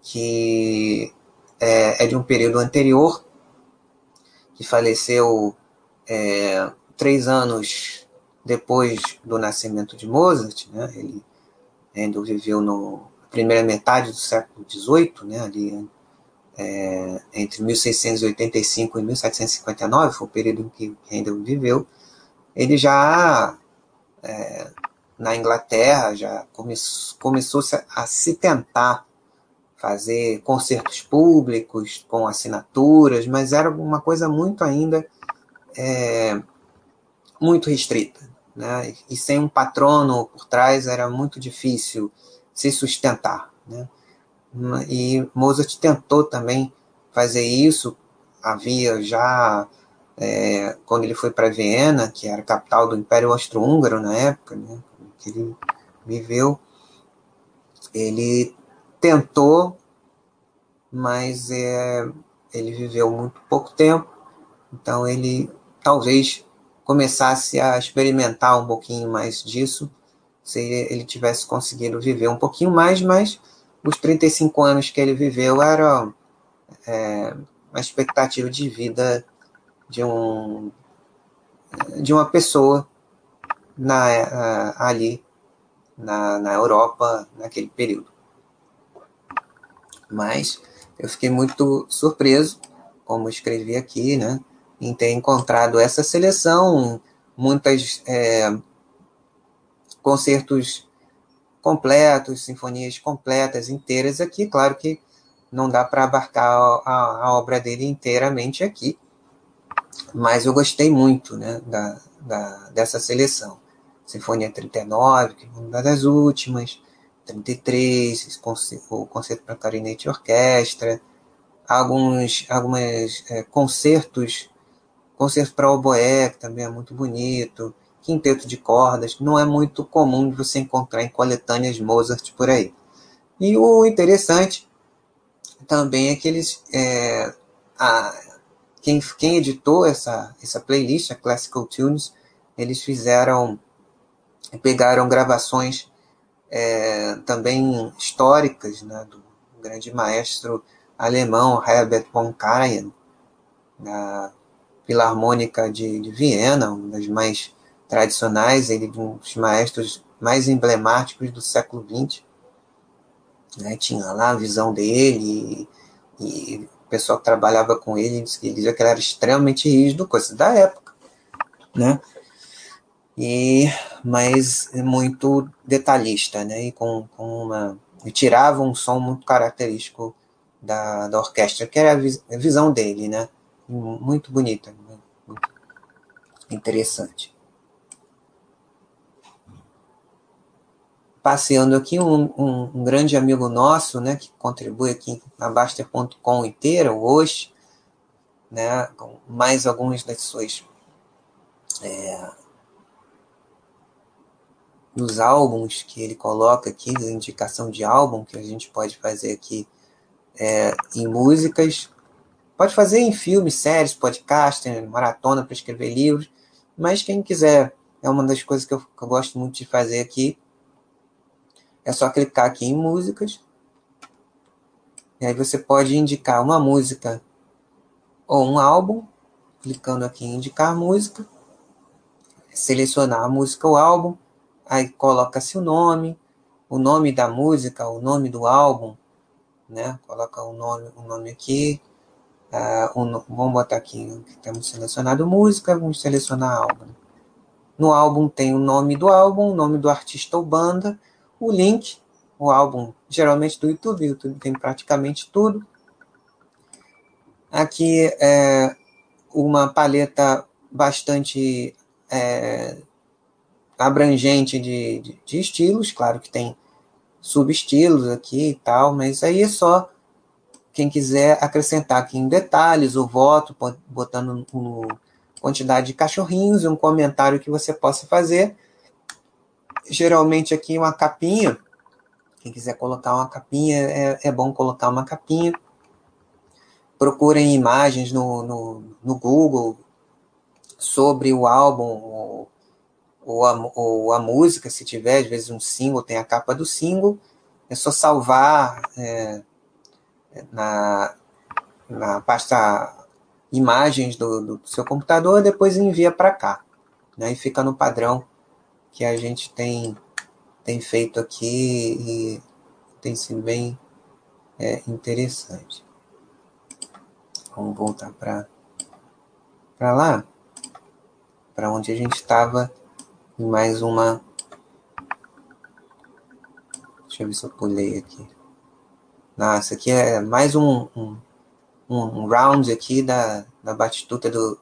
que é, é de um período anterior, que faleceu é, três anos depois do nascimento de Mozart, né? Ele ainda viveu no primeira metade do século XVIII, né? Ali é, entre 1685 e 1759 foi o período em que Handel viveu. Ele já é, na Inglaterra já come, começou a se tentar fazer concertos públicos com assinaturas, mas era uma coisa muito ainda é, muito restrita. Né? E sem um patrono por trás era muito difícil se sustentar. Né? E Mozart tentou também fazer isso. Havia já, é, quando ele foi para Viena, que era a capital do Império Austro-Húngaro na época, né, que ele viveu, ele tentou, mas é, ele viveu muito pouco tempo, então ele talvez começasse a experimentar um pouquinho mais disso, se ele tivesse conseguido viver um pouquinho mais, mas os 35 anos que ele viveu eram é, uma expectativa de vida de um de uma pessoa na, ali na, na Europa naquele período. Mas eu fiquei muito surpreso, como escrevi aqui, né, em ter encontrado essa seleção, muitas é, concertos completos, sinfonias completas, inteiras aqui. Claro que não dá para abarcar a, a, obra dele inteiramente aqui, mas eu gostei muito né, da, da, dessa seleção. Sinfonia 39, que é uma das últimas, 33, o Concerto para Clarinete e Orquestra, alguns algumas, é, concertos, concerto para oboé, que também é muito bonito, quinteto de cordas, não é muito comum você encontrar em coletâneas Mozart por aí. E o interessante também é que eles, é, a, quem, quem editou essa, essa playlist, a Classical Tunes, eles fizeram, pegaram gravações é, também históricas né, do grande maestro alemão Herbert von Karajan, da Filarmônica de, de Viena, uma das mais tradicionais, ele um dos maestros mais emblemáticos do século XX. Né? Tinha lá a visão dele, e, e o pessoal que trabalhava com ele dizia que ele era extremamente rígido, coisa da época. Né? E, mas muito detalhista, né? E com, com uma e tirava um som muito característico da, da orquestra, que era a, vis, a visão dele, né? Muito bonita, muito interessante. Passeando aqui um, um, um, grande amigo nosso, né, que contribui aqui na Baster.com inteira, hoje, né, com mais algumas das suas é, dos álbuns que ele coloca aqui, indicação de álbum que a gente pode fazer aqui é, em músicas, pode fazer em filmes, séries, podcast, maratona para escrever livros, mas quem quiser, é uma das coisas que eu, que eu gosto muito de fazer aqui, é só clicar aqui em músicas. E aí você pode indicar uma música ou um álbum, clicando aqui em indicar música, selecionar a música ou álbum, aí coloca-se o nome, o nome da música, o nome do álbum, né? Coloca o nome, o nome aqui. Uh, um, vamos botar aqui que temos selecionado música, vamos selecionar álbum. No álbum tem o nome do álbum, o nome do artista ou banda, o link, o álbum, geralmente do YouTube, o YouTube tem praticamente tudo. Aqui é uma paleta bastante é, abrangente de, de, de, estilos, claro que tem subestilos aqui e tal, mas aí é só quem quiser acrescentar aqui em detalhes o voto, botando no, quantidade de cachorrinhos e um comentário que você possa fazer geralmente aqui uma capinha. Quem quiser colocar uma capinha, é, é bom colocar uma capinha. Procurem imagens no, no, no Google sobre o álbum ou, ou, a, ou, a, música, se tiver, às vezes um single, tem a capa do single. É só salvar é, na, na pasta imagens do, do seu computador, depois envia para cá. Né, e fica no padrão que a gente tem, tem feito aqui e tem sido bem é, interessante. Vamos voltar para lá, para onde a gente estava em mais uma. Deixa eu ver se eu pulei aqui. Nossa, aqui é mais um, um, um round aqui da, da batistuta do,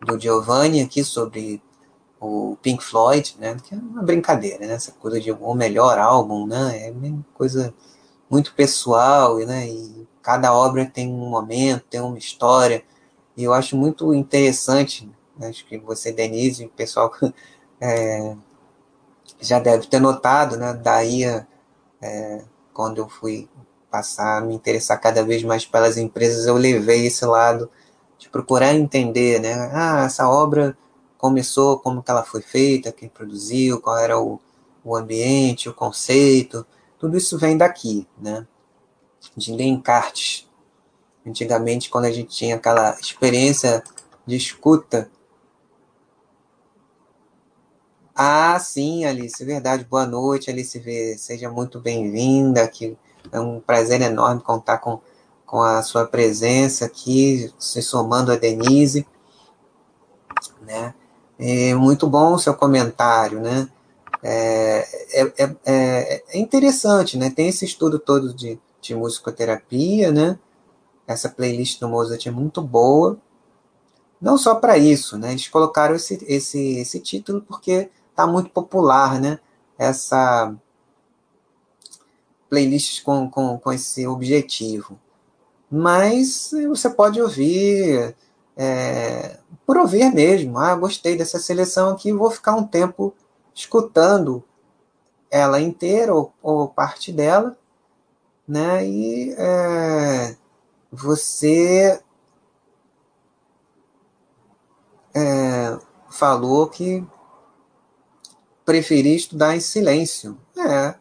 do Giovanni aqui sobre o Pink Floyd, né? Que é uma brincadeira, né? Essa coisa de o melhor álbum, né? É uma coisa muito pessoal, né? E cada obra tem um momento, tem uma história. E eu acho muito interessante, né? acho que você, Denise, o pessoal é, já deve ter notado, né? Daí, é, quando eu fui passar a me interessar cada vez mais pelas empresas, eu levei esse lado de procurar entender, né? Ah, essa obra começou, como que ela foi feita, quem produziu, qual era o, o ambiente, o conceito, tudo isso vem daqui, né? De ler encartes. Antigamente, quando a gente tinha aquela experiência de escuta. Ah, sim, Alice, verdade. Boa noite, Alice. Seja muito bem-vinda. Que é um prazer enorme contar com, com a sua presença aqui, se somando a Denise, né? É muito bom o seu comentário, né? é, é, é, é, é interessante, né? Tem esse estudo todo de, de musicoterapia, né? Essa playlist do Mozart é muito boa. Não só para isso, né? Eles colocaram esse, esse, esse título porque está muito popular, né? Essa playlist com, com, com esse objetivo. Mas você pode ouvir é, por ouvir mesmo. Ah, gostei dessa seleção aqui, vou ficar um tempo escutando ela inteira ou, ou parte dela, né? E é, você é, falou que preferia estudar em silêncio. É.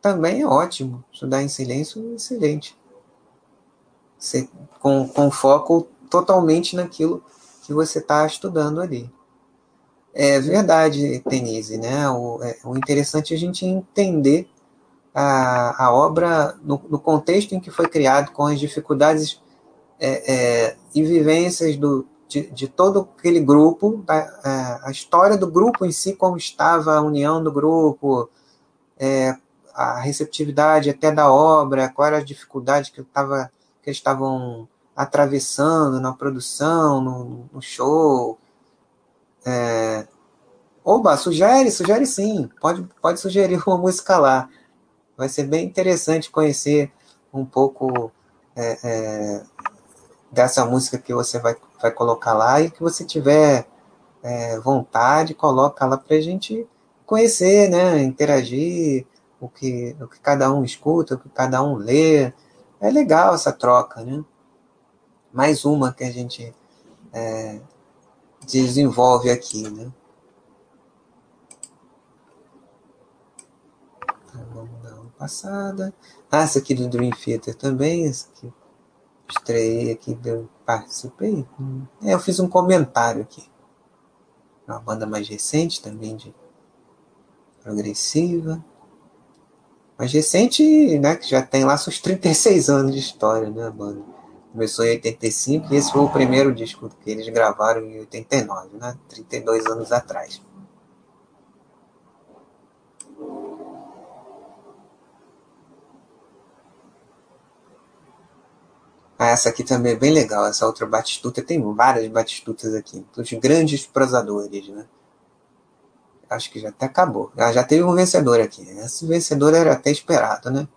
Também é ótimo. Estudar em silêncio é excelente. Você, com, com foco totalmente naquilo que você está estudando ali. É verdade, Denise, né? O, é, o interessante é a gente entender a, a obra no, no, contexto em que foi criado, com as dificuldades é, é, e vivências do, de, de, todo aquele grupo, a, a, história do grupo em si, como estava a união do grupo, é, a receptividade até da obra, quais eram as dificuldades que, tava, que eles estavam atravessando na produção, no, no show, é... Oba, sugere, sugere sim. Pode, pode sugerir uma música lá. Vai ser bem interessante conhecer um pouco é, é, dessa música que você vai, vai colocar lá e que você tiver é, vontade, coloca lá para a gente conhecer, né? Interagir, o que, o que cada um escuta, o que cada um lê. É legal essa troca, né? Mais uma que a gente é, desenvolve aqui, né? Tá, vamos dar uma passada. Ah, essa aqui do Dream Theater também, essa aqui estreiei aqui, eu participei. É, eu fiz um comentário aqui. Uma banda mais recente também, de progressiva. Mais recente, né, que já tem lá seus 36 anos de história, né, banda. Começou em 85 e esse foi o primeiro disco que eles gravaram em 89, né? 32 anos atrás. Ah, essa aqui também é bem legal, essa outra Batistuta. Tem várias Batistutas aqui, dos grandes prosadores, né? Acho que já até acabou. Ah, já teve um vencedor aqui. Esse vencedor era até esperado, né?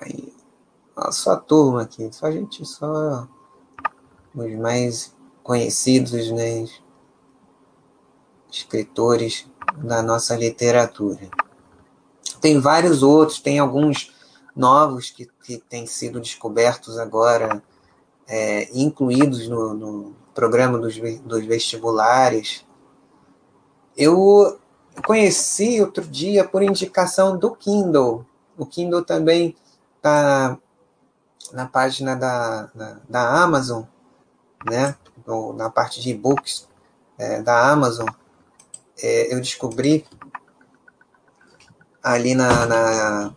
Aí, a sua turma aqui, só a gente, só os mais conhecidos, né, escritores da nossa literatura. Tem vários outros, tem alguns novos que, que têm sido descobertos agora, é, incluídos no, no programa dos, dos vestibulares. Eu conheci outro dia por indicação do Kindle. O Kindle também está na página da, da, da Amazon, né, na parte de e-books é, da Amazon, é, eu descobri ali na, na,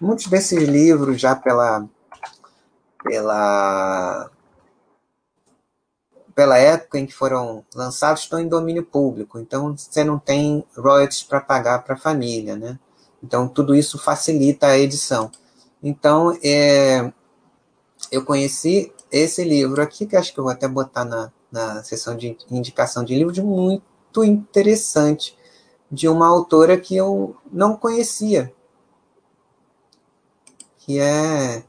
muitos desses livros já pela pela pela época em que foram lançados estão em domínio público, então você não tem royalties para pagar para a família, né? Então tudo isso facilita a edição. Então, é, eu conheci esse livro aqui, que acho que eu vou até botar na, na seção de indicação de livro, de muito interessante, de uma autora que eu não conhecia, que é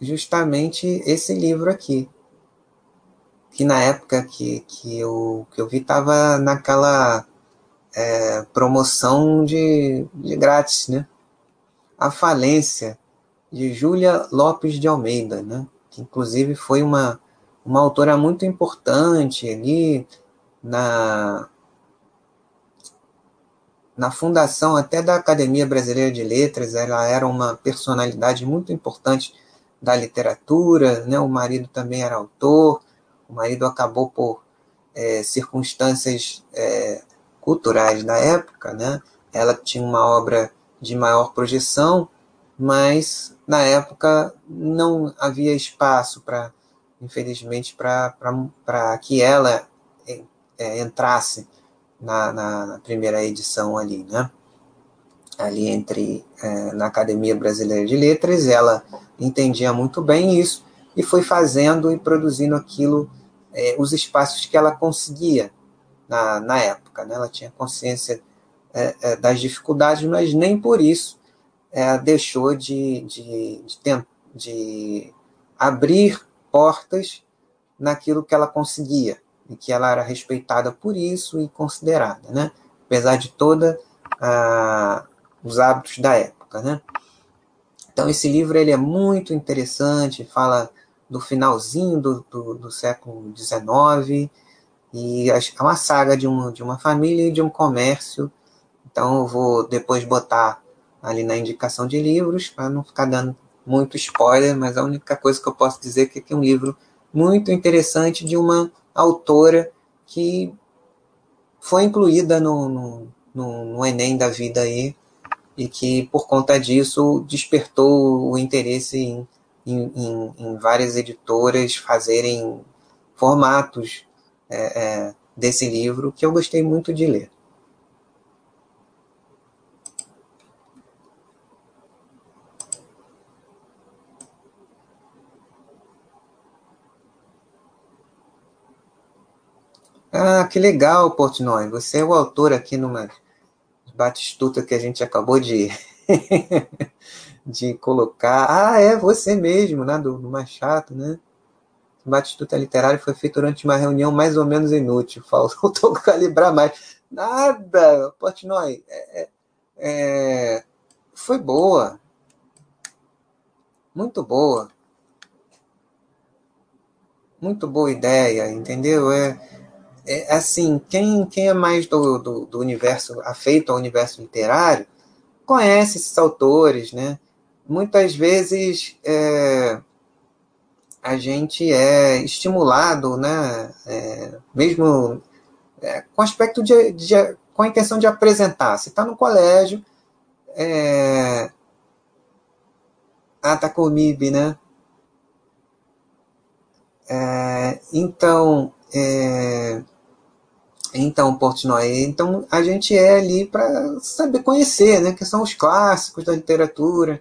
justamente esse livro aqui, que na época que, que, eu, que eu vi estava naquela é, promoção de, de grátis, né? A Falência, de Júlia Lopes de Almeida, né? que inclusive foi uma, uma autora muito importante ali na, na fundação até da Academia Brasileira de Letras, ela era uma personalidade muito importante da literatura, né? o marido também era autor, o marido acabou por é, circunstâncias é, culturais da época, né? ela tinha uma obra de maior projeção, mas na época não havia espaço para infelizmente, para que ela é, é, entrasse na, na, na, primeira edição ali, né? Ali entre é, na Academia Brasileira de Letras, ela entendia muito bem isso e foi fazendo e produzindo aquilo, é, os espaços que ela conseguia na, na época, né? Ela tinha consciência é, é, das dificuldades, mas nem por isso é, deixou de, de, de, de abrir portas naquilo que ela conseguia e que ela era respeitada por isso e considerada, né? Apesar de toda os hábitos da época, né? Então esse livro ele é muito interessante, fala do finalzinho do, do, do século XIX e é uma saga de uma, de uma família e de um comércio. Então eu vou depois botar ali na indicação de livros, para não ficar dando muito spoiler, mas a única coisa que eu posso dizer é que é um livro muito interessante de uma autora que foi incluída no, no, no, no Enem da vida aí, e que por conta disso despertou o interesse em, em, em, em várias editoras fazerem formatos é, é, desse livro, que eu gostei muito de ler. Ah, que legal, Portnoy. Você é o autor aqui numa batistuta que a gente acabou de, de colocar. Ah, é você mesmo, né? Do, do Machado, né? Batistuta literária foi feito durante uma reunião mais ou menos inútil. Faltou calibrar mais. Nada, Portnoy. É, é, é, foi boa. Muito boa. Muito boa ideia, entendeu? É, é, assim, quem, quem é mais do, do, do, universo, afeito ao universo literário, conhece esses autores, né? Muitas vezes é, a gente é estimulado, né? É, mesmo é, com aspecto de, de, com a intenção de apresentar. Se está no colégio, é, ah, tá com o MIB, né? É, então, é, então, Portnoy, então a gente é ali para saber conhecer, né, que são os clássicos da literatura.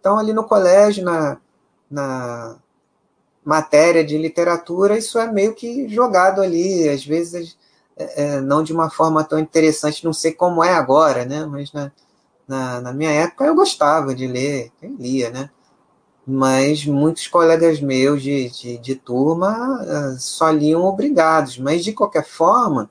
Então, ali no colégio, na, na matéria de literatura, isso é meio que jogado ali, às vezes é, é, não de uma forma tão interessante, não sei como é agora, né, mas na, na, na minha época eu gostava de ler, eu lia, né, mas muitos colegas meus de, de, de turma ah, só liam obrigados, mas de qualquer forma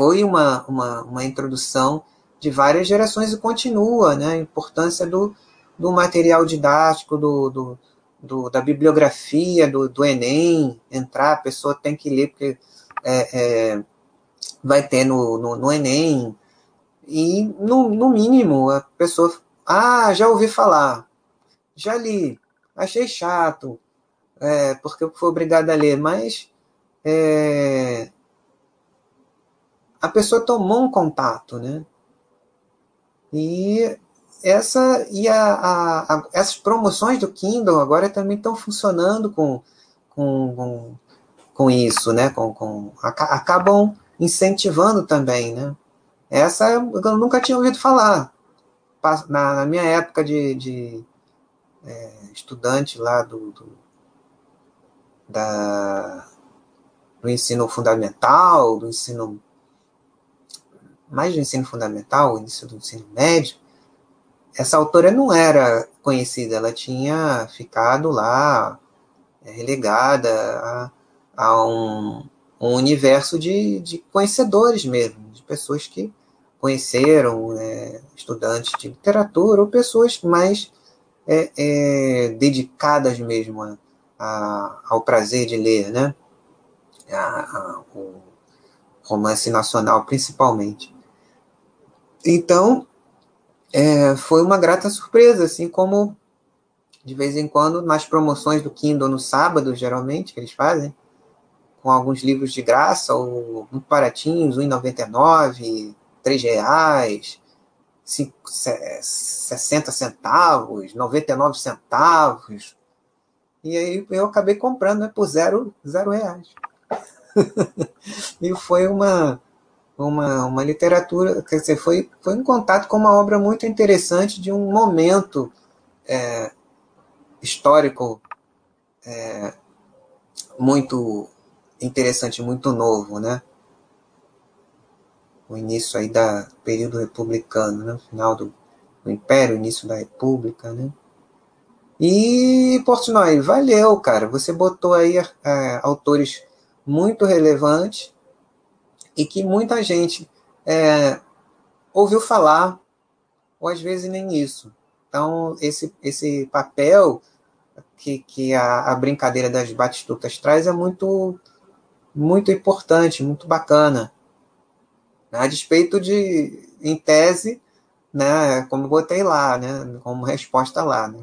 foi uma, uma, uma introdução de várias gerações e continua, né? A importância do, do material didático, do, do, do da bibliografia, do, do Enem, entrar, a pessoa tem que ler, porque é, é, vai ter no, no, no, Enem, e no, no mínimo a pessoa, ah, já ouvi falar, já li, achei chato, é, porque eu fui obrigado a ler, mas é, a pessoa tomou um contato, né? E essa e a, a, a, essas promoções do Kindle agora também estão funcionando com, com, com, com isso, né? Com, com, acabam incentivando também, né? Essa eu nunca tinha ouvido falar. Na, na minha época de, de é, estudante lá do, do, da, do ensino fundamental, do ensino mais do ensino fundamental, início do ensino médio, essa autora não era conhecida, ela tinha ficado lá é, relegada a, a um, um, universo de, de, conhecedores mesmo, de pessoas que conheceram, é, estudantes de literatura ou pessoas mais é, é dedicadas mesmo a, a, ao prazer de ler, né? O romance nacional, principalmente. Então, é, foi uma grata surpresa, assim como de vez em quando nas promoções do Kindle no sábado, geralmente, que eles fazem, com alguns livros de graça, ou muito baratinhos, R$ 1,99, R$ reais, 60 centavos, 99 centavos. E aí eu acabei comprando né, por zero, zero reais. e foi uma, uma, uma literatura, quer dizer, foi, foi um contato com uma obra muito interessante de um momento é, histórico é, muito interessante, muito novo, né? O início aí da período republicano, né? final do, do Império, início da República, né? E Portnoy, valeu, cara. Você botou aí é, autores muito relevantes e que muita gente é, ouviu falar, ou às vezes nem isso. Então, esse, esse papel que, que a, a brincadeira das batistutas traz é muito, muito importante, muito bacana. A despeito de, em tese, né, como botei lá, né, como resposta lá, né,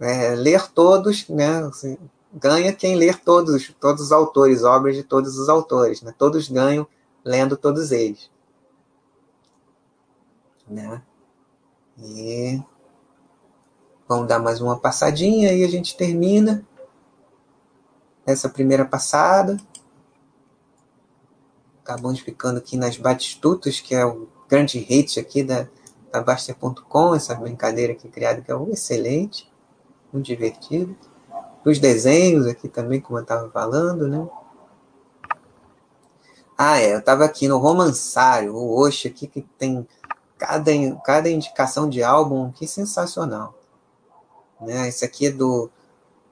é, ler todos, né, assim, ganha quem ler todos, todos os autores, obras de todos os autores, né, todos ganham lendo todos eles. Né? E Vamos dar mais uma passadinha e a gente termina essa primeira passada. Acabamos ficando aqui nas Batistutas, que é o grande hate aqui da, da Baster.com, essa brincadeira aqui criada que é um excelente, muito divertido. Os desenhos aqui também, como eu estava falando, né? Ah, é, eu estava aqui no Romansário, o Oxe aqui, que tem cada, cada indicação de álbum, que sensacional. Né? Esse aqui é do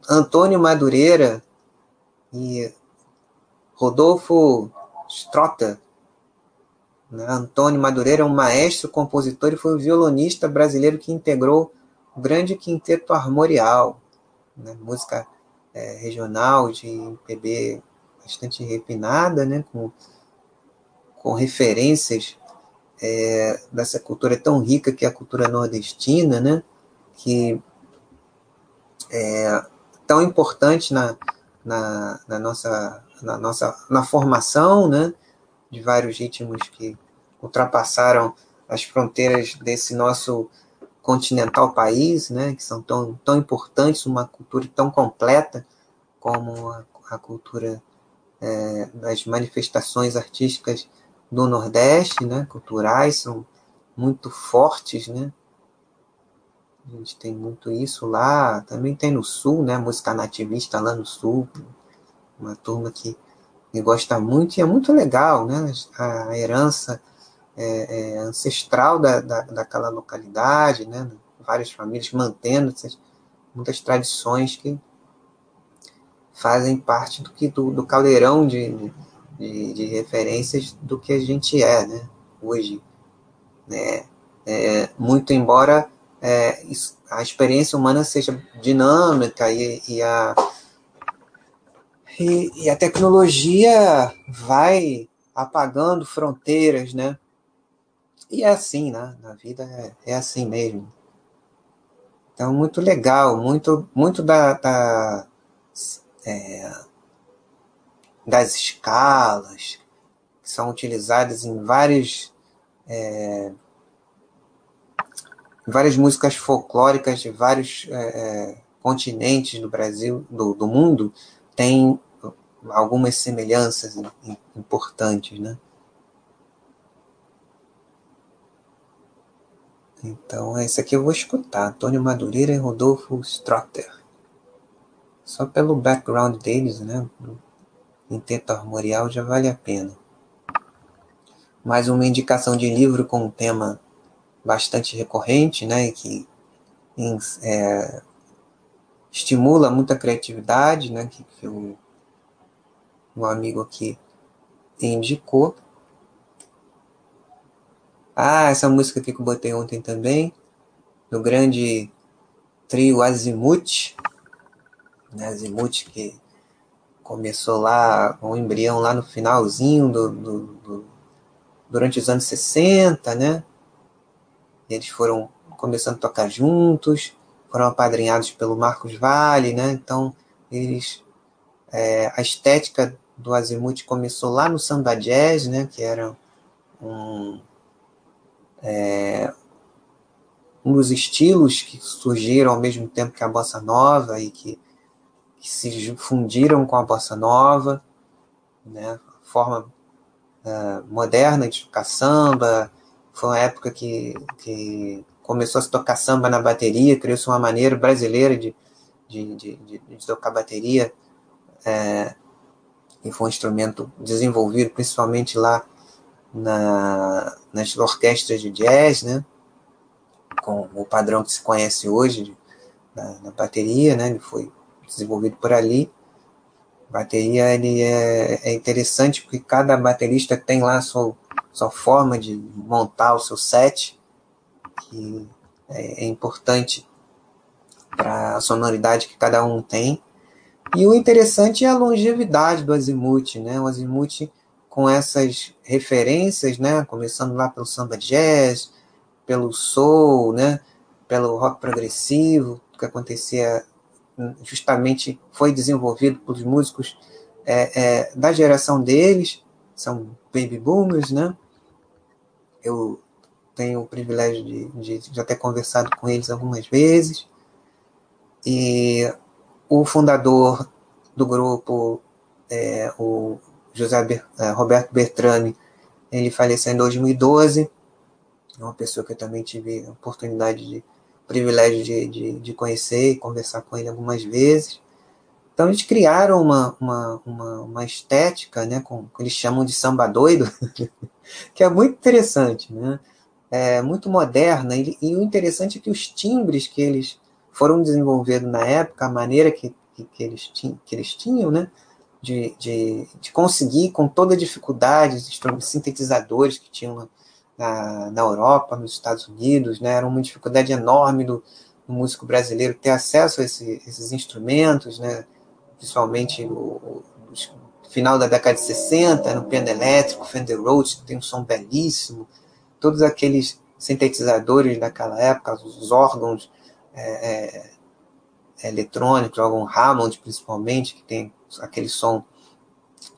Antônio Madureira e Rodolfo Strota. Né? Antônio Madureira é um maestro, compositor e foi o violonista brasileiro que integrou o grande quinteto armorial, né? música é, regional de MPB bastante refinada, né? com, com referências é, dessa cultura tão rica que é a cultura nordestina, né? que é, tão importante na, na, na, nossa, na nossa na formação né, de vários ritmos que ultrapassaram as fronteiras desse nosso continental país, né, que são tão, tão importantes, uma cultura tão completa como a, a cultura é, das manifestações artísticas do Nordeste, né, culturais, são muito fortes, né, a gente tem muito isso lá. Também tem no Sul, né? Música nativista lá no Sul. Uma turma que, que gosta muito e é muito legal, né? A herança é, é ancestral da, da, daquela localidade, né? Várias famílias mantendo essas, muitas tradições que fazem parte do, que, do, do caldeirão de, de, de, referências do que a gente é, né? Hoje. Né? É, muito embora é, a experiência humana seja dinâmica e, e a, e, e, a tecnologia vai apagando fronteiras, né? E é assim, né? Na vida é, é assim mesmo. Então, muito legal, muito, muito da, da é, das escalas que são utilizadas em vários é, várias músicas folclóricas de vários é, é, continentes do Brasil, do, do mundo, têm algumas semelhanças importantes, né? Então, esse aqui eu vou escutar. Antônio Madureira e Rodolfo Strotter. Só pelo background deles, né? Intento Armorial já vale a pena. Mais uma indicação de livro com o tema bastante recorrente, né, que é, estimula muita criatividade, né, que, que o, um amigo aqui indicou. Ah, essa música aqui que eu botei ontem também, do grande trio Azimuth, né, Azimuth que começou lá, um embrião lá no finalzinho do, do, do durante os anos 60, né, eles foram começando a tocar juntos, foram apadrinhados pelo Marcos Vale, né? Então, eles é, a estética do Azimuth começou lá no samba jazz, né? Que era um, é, um dos estilos que surgiram ao mesmo tempo que a bossa nova e que que se fundiram com a bossa nova, né? forma uh, moderna de tocar samba. Foi uma época que, que começou a se tocar samba na bateria, criou-se uma maneira brasileira de, de, de, de, de tocar bateria. É, e foi um instrumento desenvolvido principalmente lá na, nas orquestras de jazz, né? com o padrão que se conhece hoje na, na bateria, né? ele foi desenvolvido por ali. Bateria ele é, é interessante porque cada baterista tem lá a sua, sua forma de montar o seu set, que é, é importante para a sonoridade que cada um tem. E o interessante é a longevidade do Azimuth, né? O Azimuth com essas referências, né? Começando lá pelo samba jazz, pelo soul, né? Pelo rock progressivo, que acontecia justamente foi desenvolvido pelos músicos é, é, da geração deles, são baby boomers, né? Eu tenho o privilégio de, de já ter conversado com eles algumas vezes. E o fundador do grupo, é, o José é, Roberto Bertrani, ele faleceu em 2012. É uma pessoa que eu também tive a oportunidade de privilégio de, de, de conhecer e conversar com ele algumas vezes. Então eles criaram uma, uma, uma, uma estética, né, com, que eles chamam de samba doido, que é muito interessante, né? É muito moderna, e, e, o interessante é que os timbres que eles foram desenvolvendo na época, a maneira que, que, que eles, tinham, que eles tinham, né, de, de, de conseguir com toda a dificuldade, os sintetizadores que tinham na, na Europa, nos Estados Unidos, né? Era uma dificuldade enorme do, do músico brasileiro ter acesso a esse, esses instrumentos, né? Principalmente o, o final da década de 60, no piano elétrico, Fender Rhodes, que tem um som belíssimo, todos aqueles sintetizadores daquela época, os órgãos é, é, eletrônicos, órgão Hammond principalmente, que tem aquele som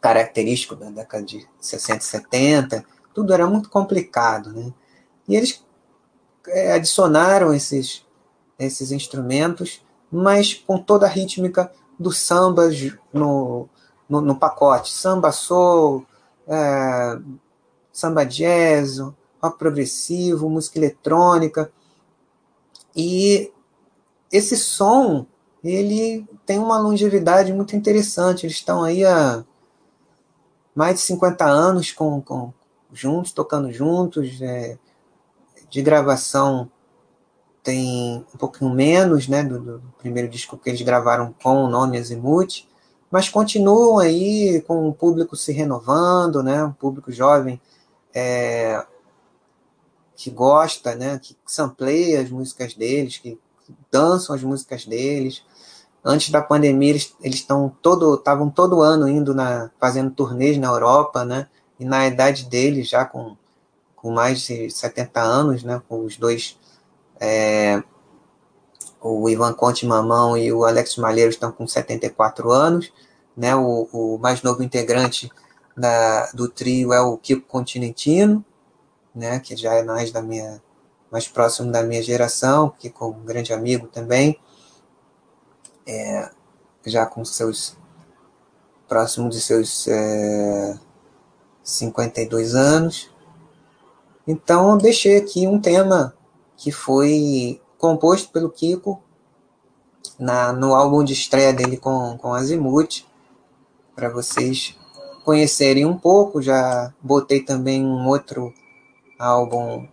característico da década de 60 e 70, tudo era muito complicado, né? E eles é, adicionaram esses, esses instrumentos, mas com toda a rítmica do samba no, no, no pacote. Samba soul, é, samba jazz, rock progressivo, música eletrônica. E esse som, ele tem uma longevidade muito interessante. Eles estão aí há mais de 50 anos com, com, juntos, tocando juntos. É, de gravação tem um pouquinho menos, né, do, do, primeiro disco que eles gravaram com o nome Azimuth, mas continuam aí com o público se renovando, né, um público jovem é, que gosta, né, que sampleia as músicas deles, que dançam as músicas deles. Antes da pandemia, eles estão todo, estavam todo ano indo na, fazendo turnês na Europa, né, e na idade dele, já com, com mais de 70 anos, né, com os dois, é, o Ivan Conte Mamão e o Alex Malheiro estão com 74 anos, né, o, o mais novo integrante da, do trio é o Kiko Continentino, né, que já é mais da minha mais próximo da minha geração, que com um grande amigo também, é, já com seus próximo de seus é, 52 anos. Então, deixei aqui um tema que foi composto pelo Kiko na, no álbum de estreia dele com, com Azimuth, para vocês conhecerem um pouco. Já botei também um outro álbum,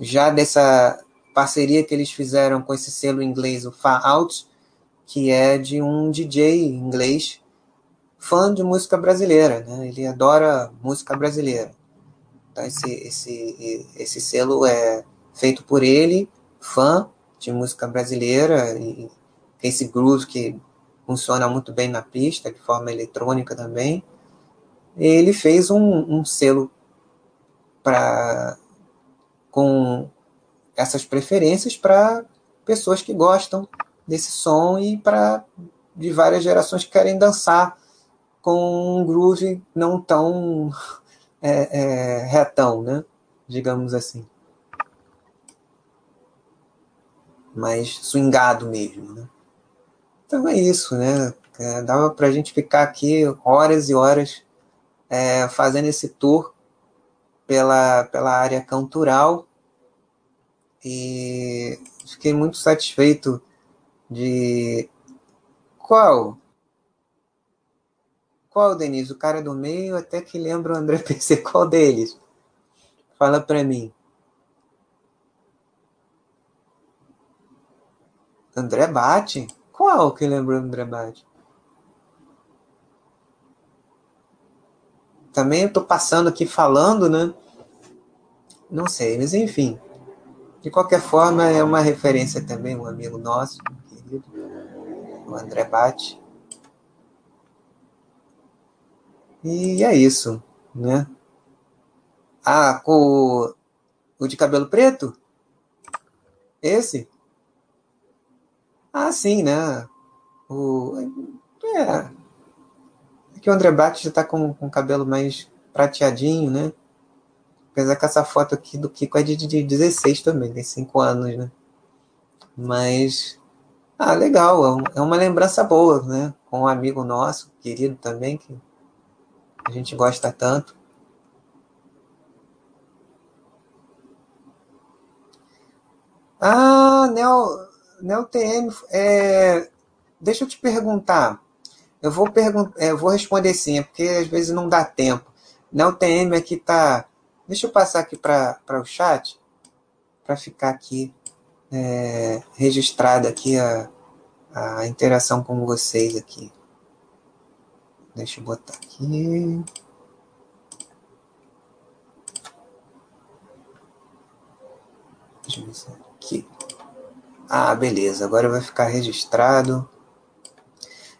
já dessa parceria que eles fizeram com esse selo inglês, o Far Out, que é de um DJ inglês fã de música brasileira, né? Ele adora música brasileira. Então esse, esse, esse selo é feito por ele, fã de música brasileira, e esse groove que funciona muito bem na pista, de forma eletrônica também. Ele fez um, um selo para com essas preferências para pessoas que gostam desse som e para de várias gerações que querem dançar com um groove não tão é, é, retão, né? digamos assim. Mais swingado mesmo. Né? Então é isso, né? É, dava para a gente ficar aqui horas e horas é, fazendo esse tour pela, pela área cultural e fiquei muito satisfeito de. Qual? Qual, Denise? O cara do meio até que lembra o André PC. Qual deles? Fala para mim. André Bate? Qual que lembra o André Bate? Também eu tô passando aqui falando, né? Não sei, mas enfim. De qualquer forma, é uma referência também, um amigo nosso, o André Bate. E é isso, né? Ah, o, o de cabelo preto? Esse? Ah, sim, né? O, é, que o André Bate já tá com, com o cabelo mais prateadinho, né? Apesar que essa foto aqui do Kiko é de, de 16 também, tem 5 anos, né? Mas. Ah, legal, é, é uma lembrança boa, né? Com um amigo nosso, querido também, que a gente gosta tanto. Ah, Neo, Neo TM, é, deixa eu te perguntar. Eu vou, pergun é, vou responder sim, é porque às vezes não dá tempo. Neo TM aqui tá Deixa eu passar aqui para o chat, para ficar aqui é, registrada aqui a, a interação com vocês aqui. Deixa eu botar aqui. Deixa eu ver aqui. Ah, beleza. Agora vai ficar registrado.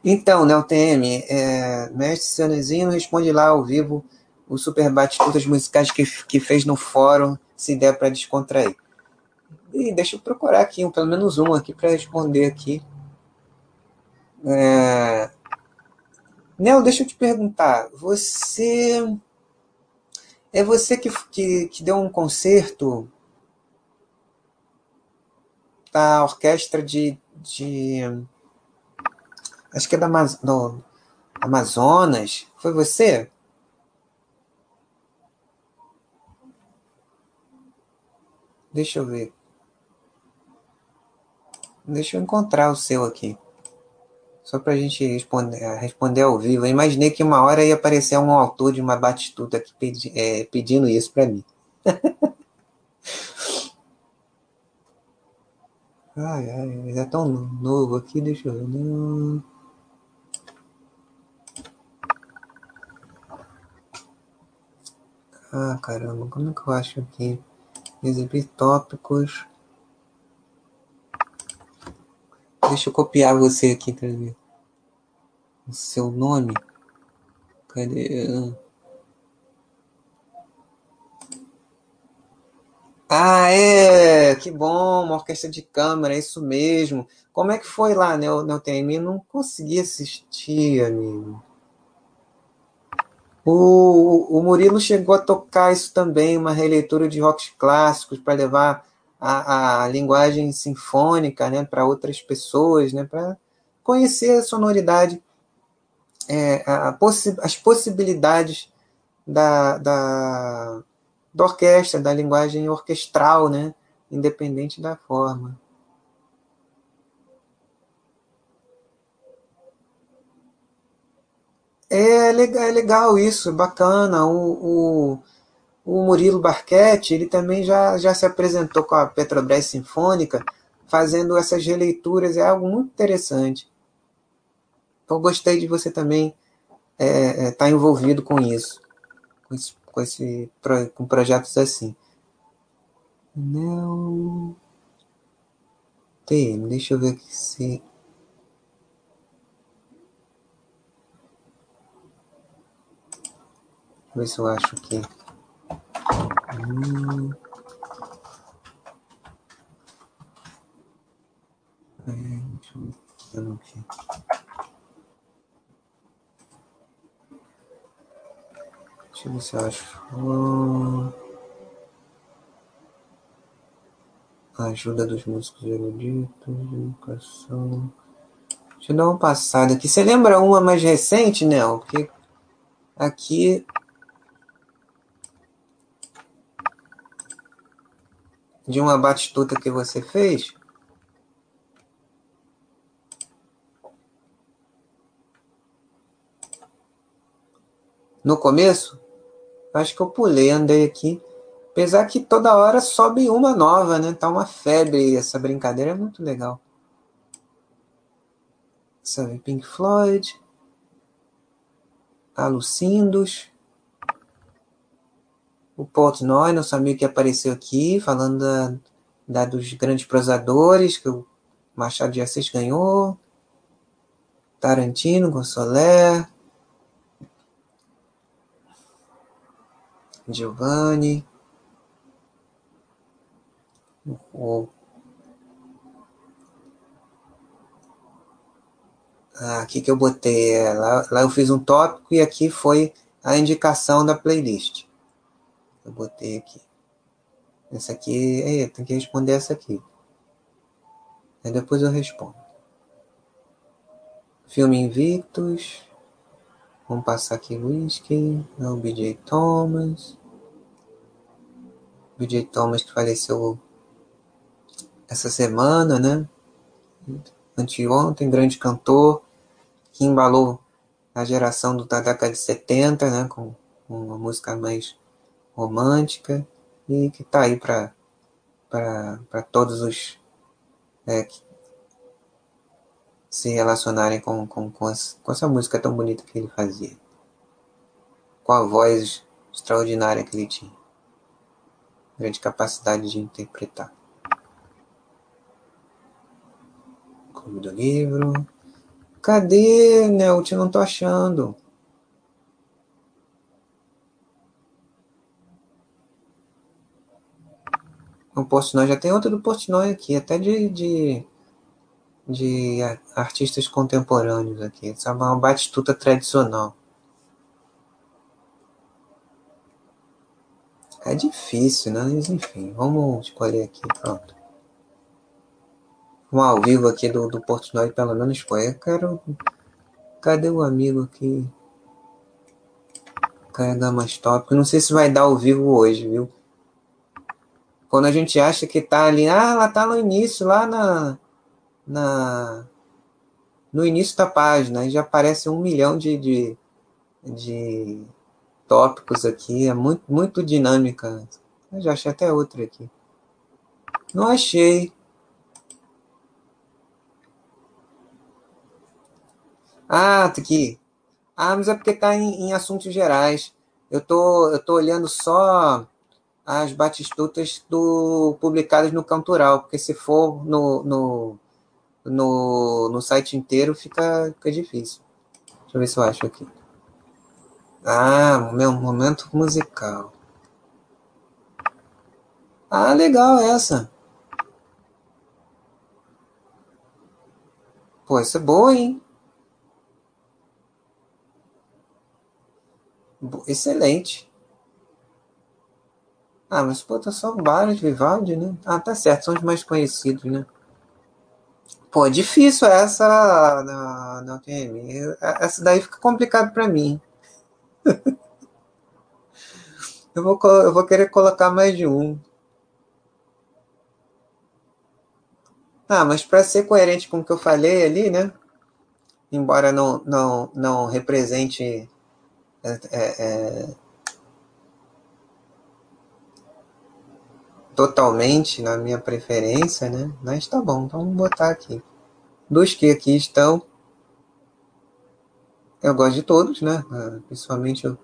Então, né, o TM, é, Mestre Sanezinho responde lá ao vivo o super bate-tutas musicais que, que fez no fórum, se der para descontrair. E deixa eu procurar aqui, um, pelo menos um aqui para responder aqui. É... Nel, deixa eu te perguntar, você é você que, que, que deu um concerto da orquestra de, de acho que é da do Amazonas, foi você? Deixa eu ver. Deixa eu encontrar o seu aqui. Só para a gente responder, responder ao vivo. Eu imaginei que uma hora ia aparecer um autor de uma batistuta aqui pedi, é, pedindo isso para mim. ai, ai, é tão novo aqui, deixa eu ver. Ah, caramba, como é que eu acho aqui? exibir tópicos. Deixa eu copiar você aqui para ver. O seu nome. Cadê? Ah, é! Que bom! Uma orquestra de câmara, é isso mesmo. Como é que foi lá, né, o TM? Não consegui assistir, amigo. O, o Murilo chegou a tocar isso também, uma releitura de rocks clássicos para levar a, a, linguagem sinfônica né, para outras pessoas, né, para conhecer a sonoridade, é, a possi as possibilidades da, da, da orquestra, da linguagem orquestral, né, independente da forma. É legal, é legal isso, bacana. O, o, o Murilo Barquete, ele também já, já se apresentou com a Petrobras Sinfônica, fazendo essas releituras, é algo muito interessante. Então, gostei de você também estar é, é, tá envolvido com isso, com, esse, com, esse, com projetos assim. Não. Tem, deixa eu ver aqui se. ver se eu acho aqui. Deixa eu ver se eu acho. Hum. Ajuda dos músicos eruditos, educação. Deixa eu dar uma passada aqui. Você lembra uma mais recente, Nel? Porque aqui de uma batistuta que você fez? No começo? Acho que eu pulei, andei aqui. Apesar que toda hora sobe uma nova, né? Tá uma febre essa brincadeira, é muito legal. Sabe, Pink Floyd. Alucindos. O Portnoy, nosso amigo que apareceu aqui, falando da, da, dos grandes prosadores, que o Machado de Assis ganhou. Tarantino, Gonçalves. Giovanni. O, ah, aqui que eu botei, é, lá, lá eu fiz um tópico e aqui foi a indicação da playlist. Eu botei aqui. Essa aqui, é, tem que responder essa aqui. Aí depois eu respondo. Filme Invictus. Vamos passar aqui Whisky. O BJ Thomas. BJ Thomas que faleceu essa semana, né? Anteontem, grande cantor que embalou a geração do, da década de 70, né? Com uma música mais romântica e que está aí para todos os é, que se relacionarem com, com, com, essa, música tão bonita que ele fazia. Com a voz extraordinária que ele tinha. Grande capacidade de interpretar. Clube do livro. Cadê, Nelt? Não tô achando. O Portnoy já tem outra do Portnoy aqui, até de, de, de artistas contemporâneos aqui. Sabe, uma batistuta tradicional. É difícil, né? Mas enfim, vamos escolher aqui, pronto. Um ao vivo aqui do, do Portnoy, pelo menos foi. Eu quero. Cadê o amigo aqui? Carregar mais tópico. Não sei se vai dar ao vivo hoje, viu? Quando a gente acha que tá ali, ah, ela tá no início, lá na, na no início da página, e já aparece um milhão de, de, de tópicos aqui, é muito, muito dinâmica. Eu já achei até outra aqui. Não achei. Ah, tá aqui. Ah, mas é porque tá em, em assuntos gerais. Eu tô, eu tô olhando só as batistutas do, publicadas no Cantoral, porque se for no, no, no, no site inteiro fica, fica difícil. Deixa eu ver se eu acho aqui. Ah, meu momento musical. Ah, legal essa. Pô, essa é boa, hein? Excelente. Ah, mas pô, tá só vários Vivaldi, né? Ah, tá certo, são os mais conhecidos, né? Pô, é difícil essa na, na UTM. Essa daí fica complicado para mim. eu, vou, eu vou querer colocar mais de um. Ah, mas para ser coerente com o que eu falei ali, né? Embora não, não, não represente é, é, totalmente na minha preferência, né? Mas tá bom, então vamos botar aqui. Dos que aqui estão, eu gosto de todos, né? Ah, principalmente o,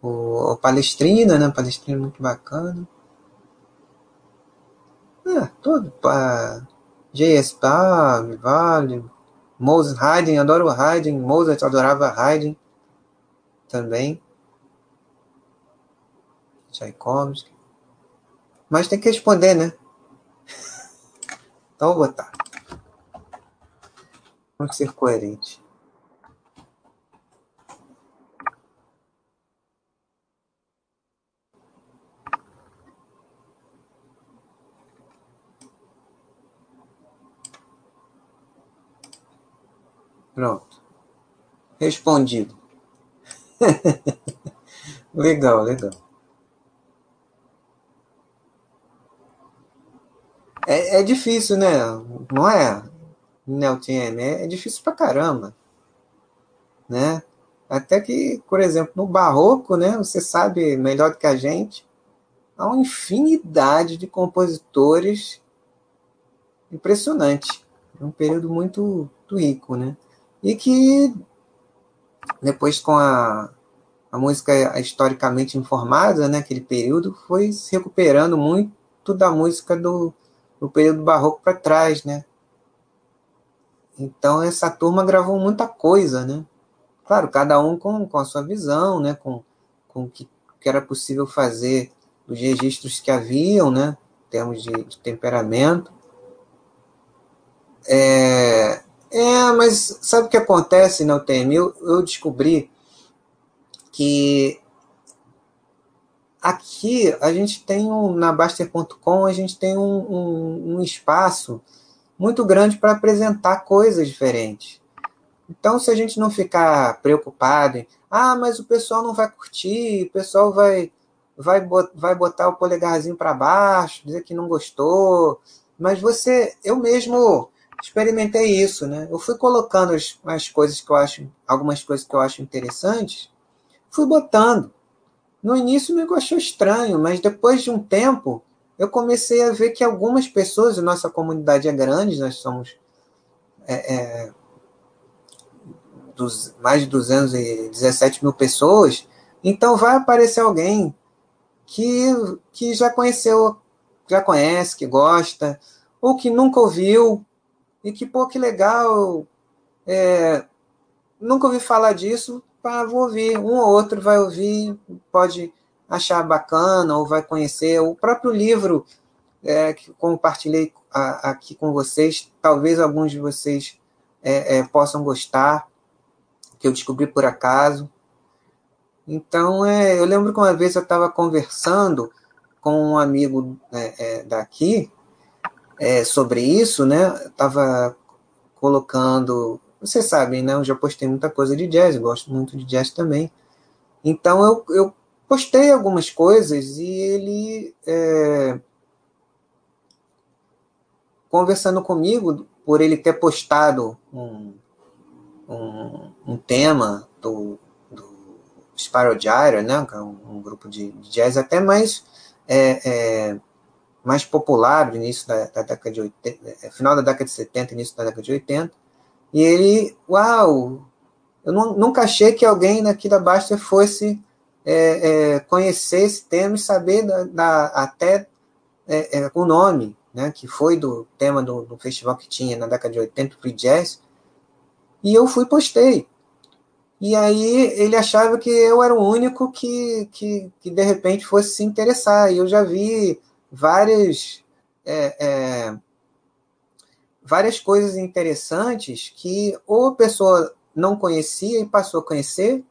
o, o Palestrina, né? Palestrina é muito bacana. É, todo. Uh, J.S. Vale, Moses Haydn, adoro Haydn, Mozart adorava Haydn também. Tchaikovsky. Mas tem que responder, né? Então vou botar. Vamos ser coerente. Pronto. Respondido. legal, legal. É, é difícil, né? Não é, NeoTM? É, é difícil pra caramba. Né? Até que, por exemplo, no barroco, né, você sabe melhor do que a gente, há uma infinidade de compositores impressionante. É um período muito, muito rico, né? E que depois com a, a música historicamente informada, né, aquele período, foi se recuperando muito da música do, do período barroco para trás, né? Então essa turma gravou muita coisa, né? Claro, cada um com, com a sua visão, né? Com, com o que, que era possível fazer dos registros que haviam, né? Em termos de, de temperamento. É, é, mas sabe o que acontece na UTM? Eu, eu descobri que aqui a gente tem um, na Baster.com a gente tem um, um, um espaço muito grande para apresentar coisas diferentes. Então, se a gente não ficar preocupado em, ah, mas o pessoal não vai curtir, o pessoal vai vai, vai botar o polegarzinho para baixo, dizer que não gostou, mas você, eu mesmo experimentei isso, né? Eu fui colocando as, as coisas que eu acho, algumas coisas que eu acho interessantes, fui botando. No início me achou estranho, mas depois de um tempo eu comecei a ver que algumas pessoas, nossa comunidade é grande, nós somos é, é, dos, mais de 217 mil pessoas, então vai aparecer alguém que, que já conheceu, já conhece, que gosta, ou que nunca ouviu, e que, pô, que legal, é, nunca ouvi falar disso, pá, vou ouvir. Um ou outro vai ouvir, pode achar bacana, ou vai conhecer. O próprio livro é, que compartilhei a, aqui com vocês, talvez alguns de vocês é, é, possam gostar, que eu descobri por acaso. Então, é, eu lembro que uma vez eu estava conversando com um amigo é, é, daqui, é, sobre isso, né? Estava colocando. Vocês sabem, né? Eu já postei muita coisa de jazz, gosto muito de jazz também. Então eu, eu postei algumas coisas e ele. É, conversando comigo, por ele ter postado um, um, um tema do, do Spiral Gyra, né? É um, um grupo de, de, jazz até mais. É, é, mais popular no início da, da, década de 80, é, final da década de 70, início da década de 80. E ele, uau, eu não, nunca achei que alguém aqui da Basta fosse é, é, conhecer esse tema e saber da, da até é, é, o nome, né, que foi do tema do, do, festival que tinha na década de 80, Free Jazz. E eu fui postei. E aí ele achava que eu era o único que, que, que de repente fosse se interessar. E eu já vi várias, é, é, várias coisas interessantes que ou a pessoa não conhecia e passou a conhecer,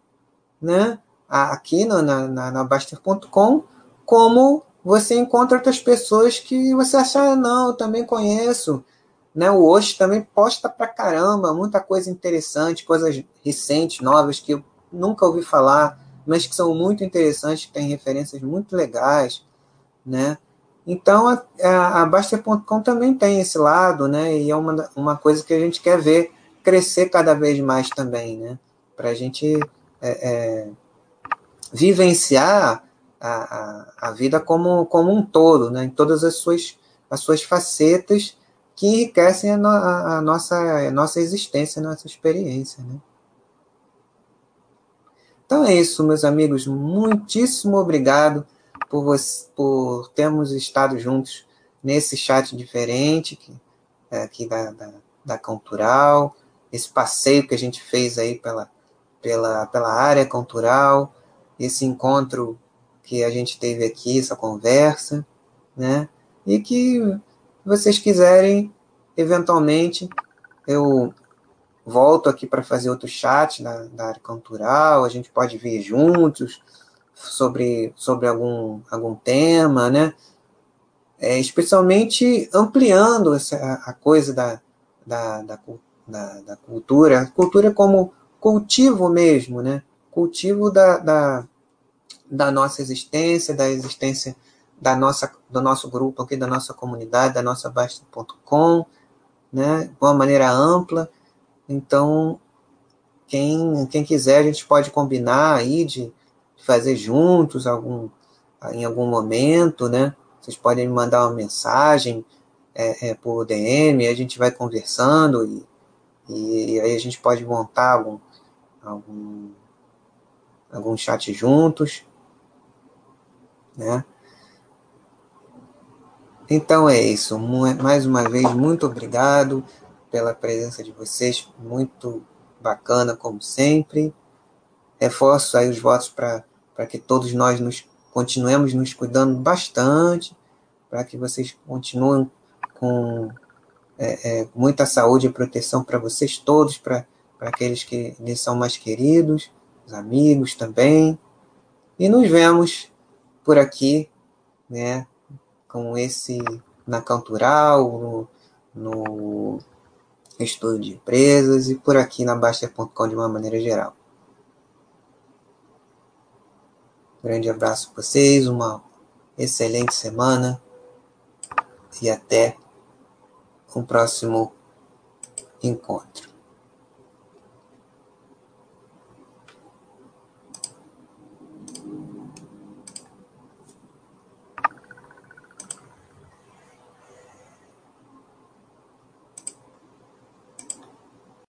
né? aqui no, na, na, na Baster.com, como você encontra outras pessoas que você acha, ah, não, eu também conheço. Né? O Osh também posta pra caramba, muita coisa interessante, coisas recentes, novas, que eu nunca ouvi falar, mas que são muito interessantes, que têm referências muito legais. Né? Então, a, a Baster.com também tem esse lado, né? E é uma, uma coisa que a gente quer ver crescer cada vez mais também, né? Para a gente é, é, vivenciar a, a, a, vida como, como um todo, né? Em todas as suas, as suas facetas que enriquecem a, a, a nossa, a nossa existência, a nossa experiência, né? Então é isso, meus amigos. Muitíssimo obrigado por, você, por termos estado juntos nesse chat diferente que, é, aqui da, da, da Cultural, esse passeio que a gente fez aí pela, pela, pela área cultural, esse encontro que a gente teve aqui, essa conversa, né? E que vocês quiserem, eventualmente, eu volto aqui para fazer outro chat da, da área cultural, a gente pode vir juntos, sobre, sobre algum, algum tema, né? É, especialmente ampliando essa, a coisa da, da, da, da, da cultura, cultura como cultivo mesmo, né? Cultivo da, da, da nossa existência, da existência da nossa, do nosso grupo aqui, da nossa comunidade, da nossa Basta.com, né? De uma maneira ampla. Então, quem, quem quiser, a gente pode combinar aí de fazer juntos algum, em algum momento, né? Vocês podem me mandar uma mensagem é, é, por DM, a gente vai conversando e, e aí a gente pode montar algum, algum, algum chat juntos, né? Então é isso. Mais uma vez, muito obrigado pela presença de vocês, muito bacana como sempre. Reforço aí os votos para que todos nós nos continuemos nos cuidando bastante, para que vocês continuem com é, é, muita saúde e proteção para vocês todos, para aqueles que lhes são mais queridos, os amigos também. E nos vemos por aqui, né, com esse na Cantural, no, no estudo de empresas e por aqui na Baster.com de uma maneira geral. Grande abraço para vocês, uma excelente semana e até um próximo encontro.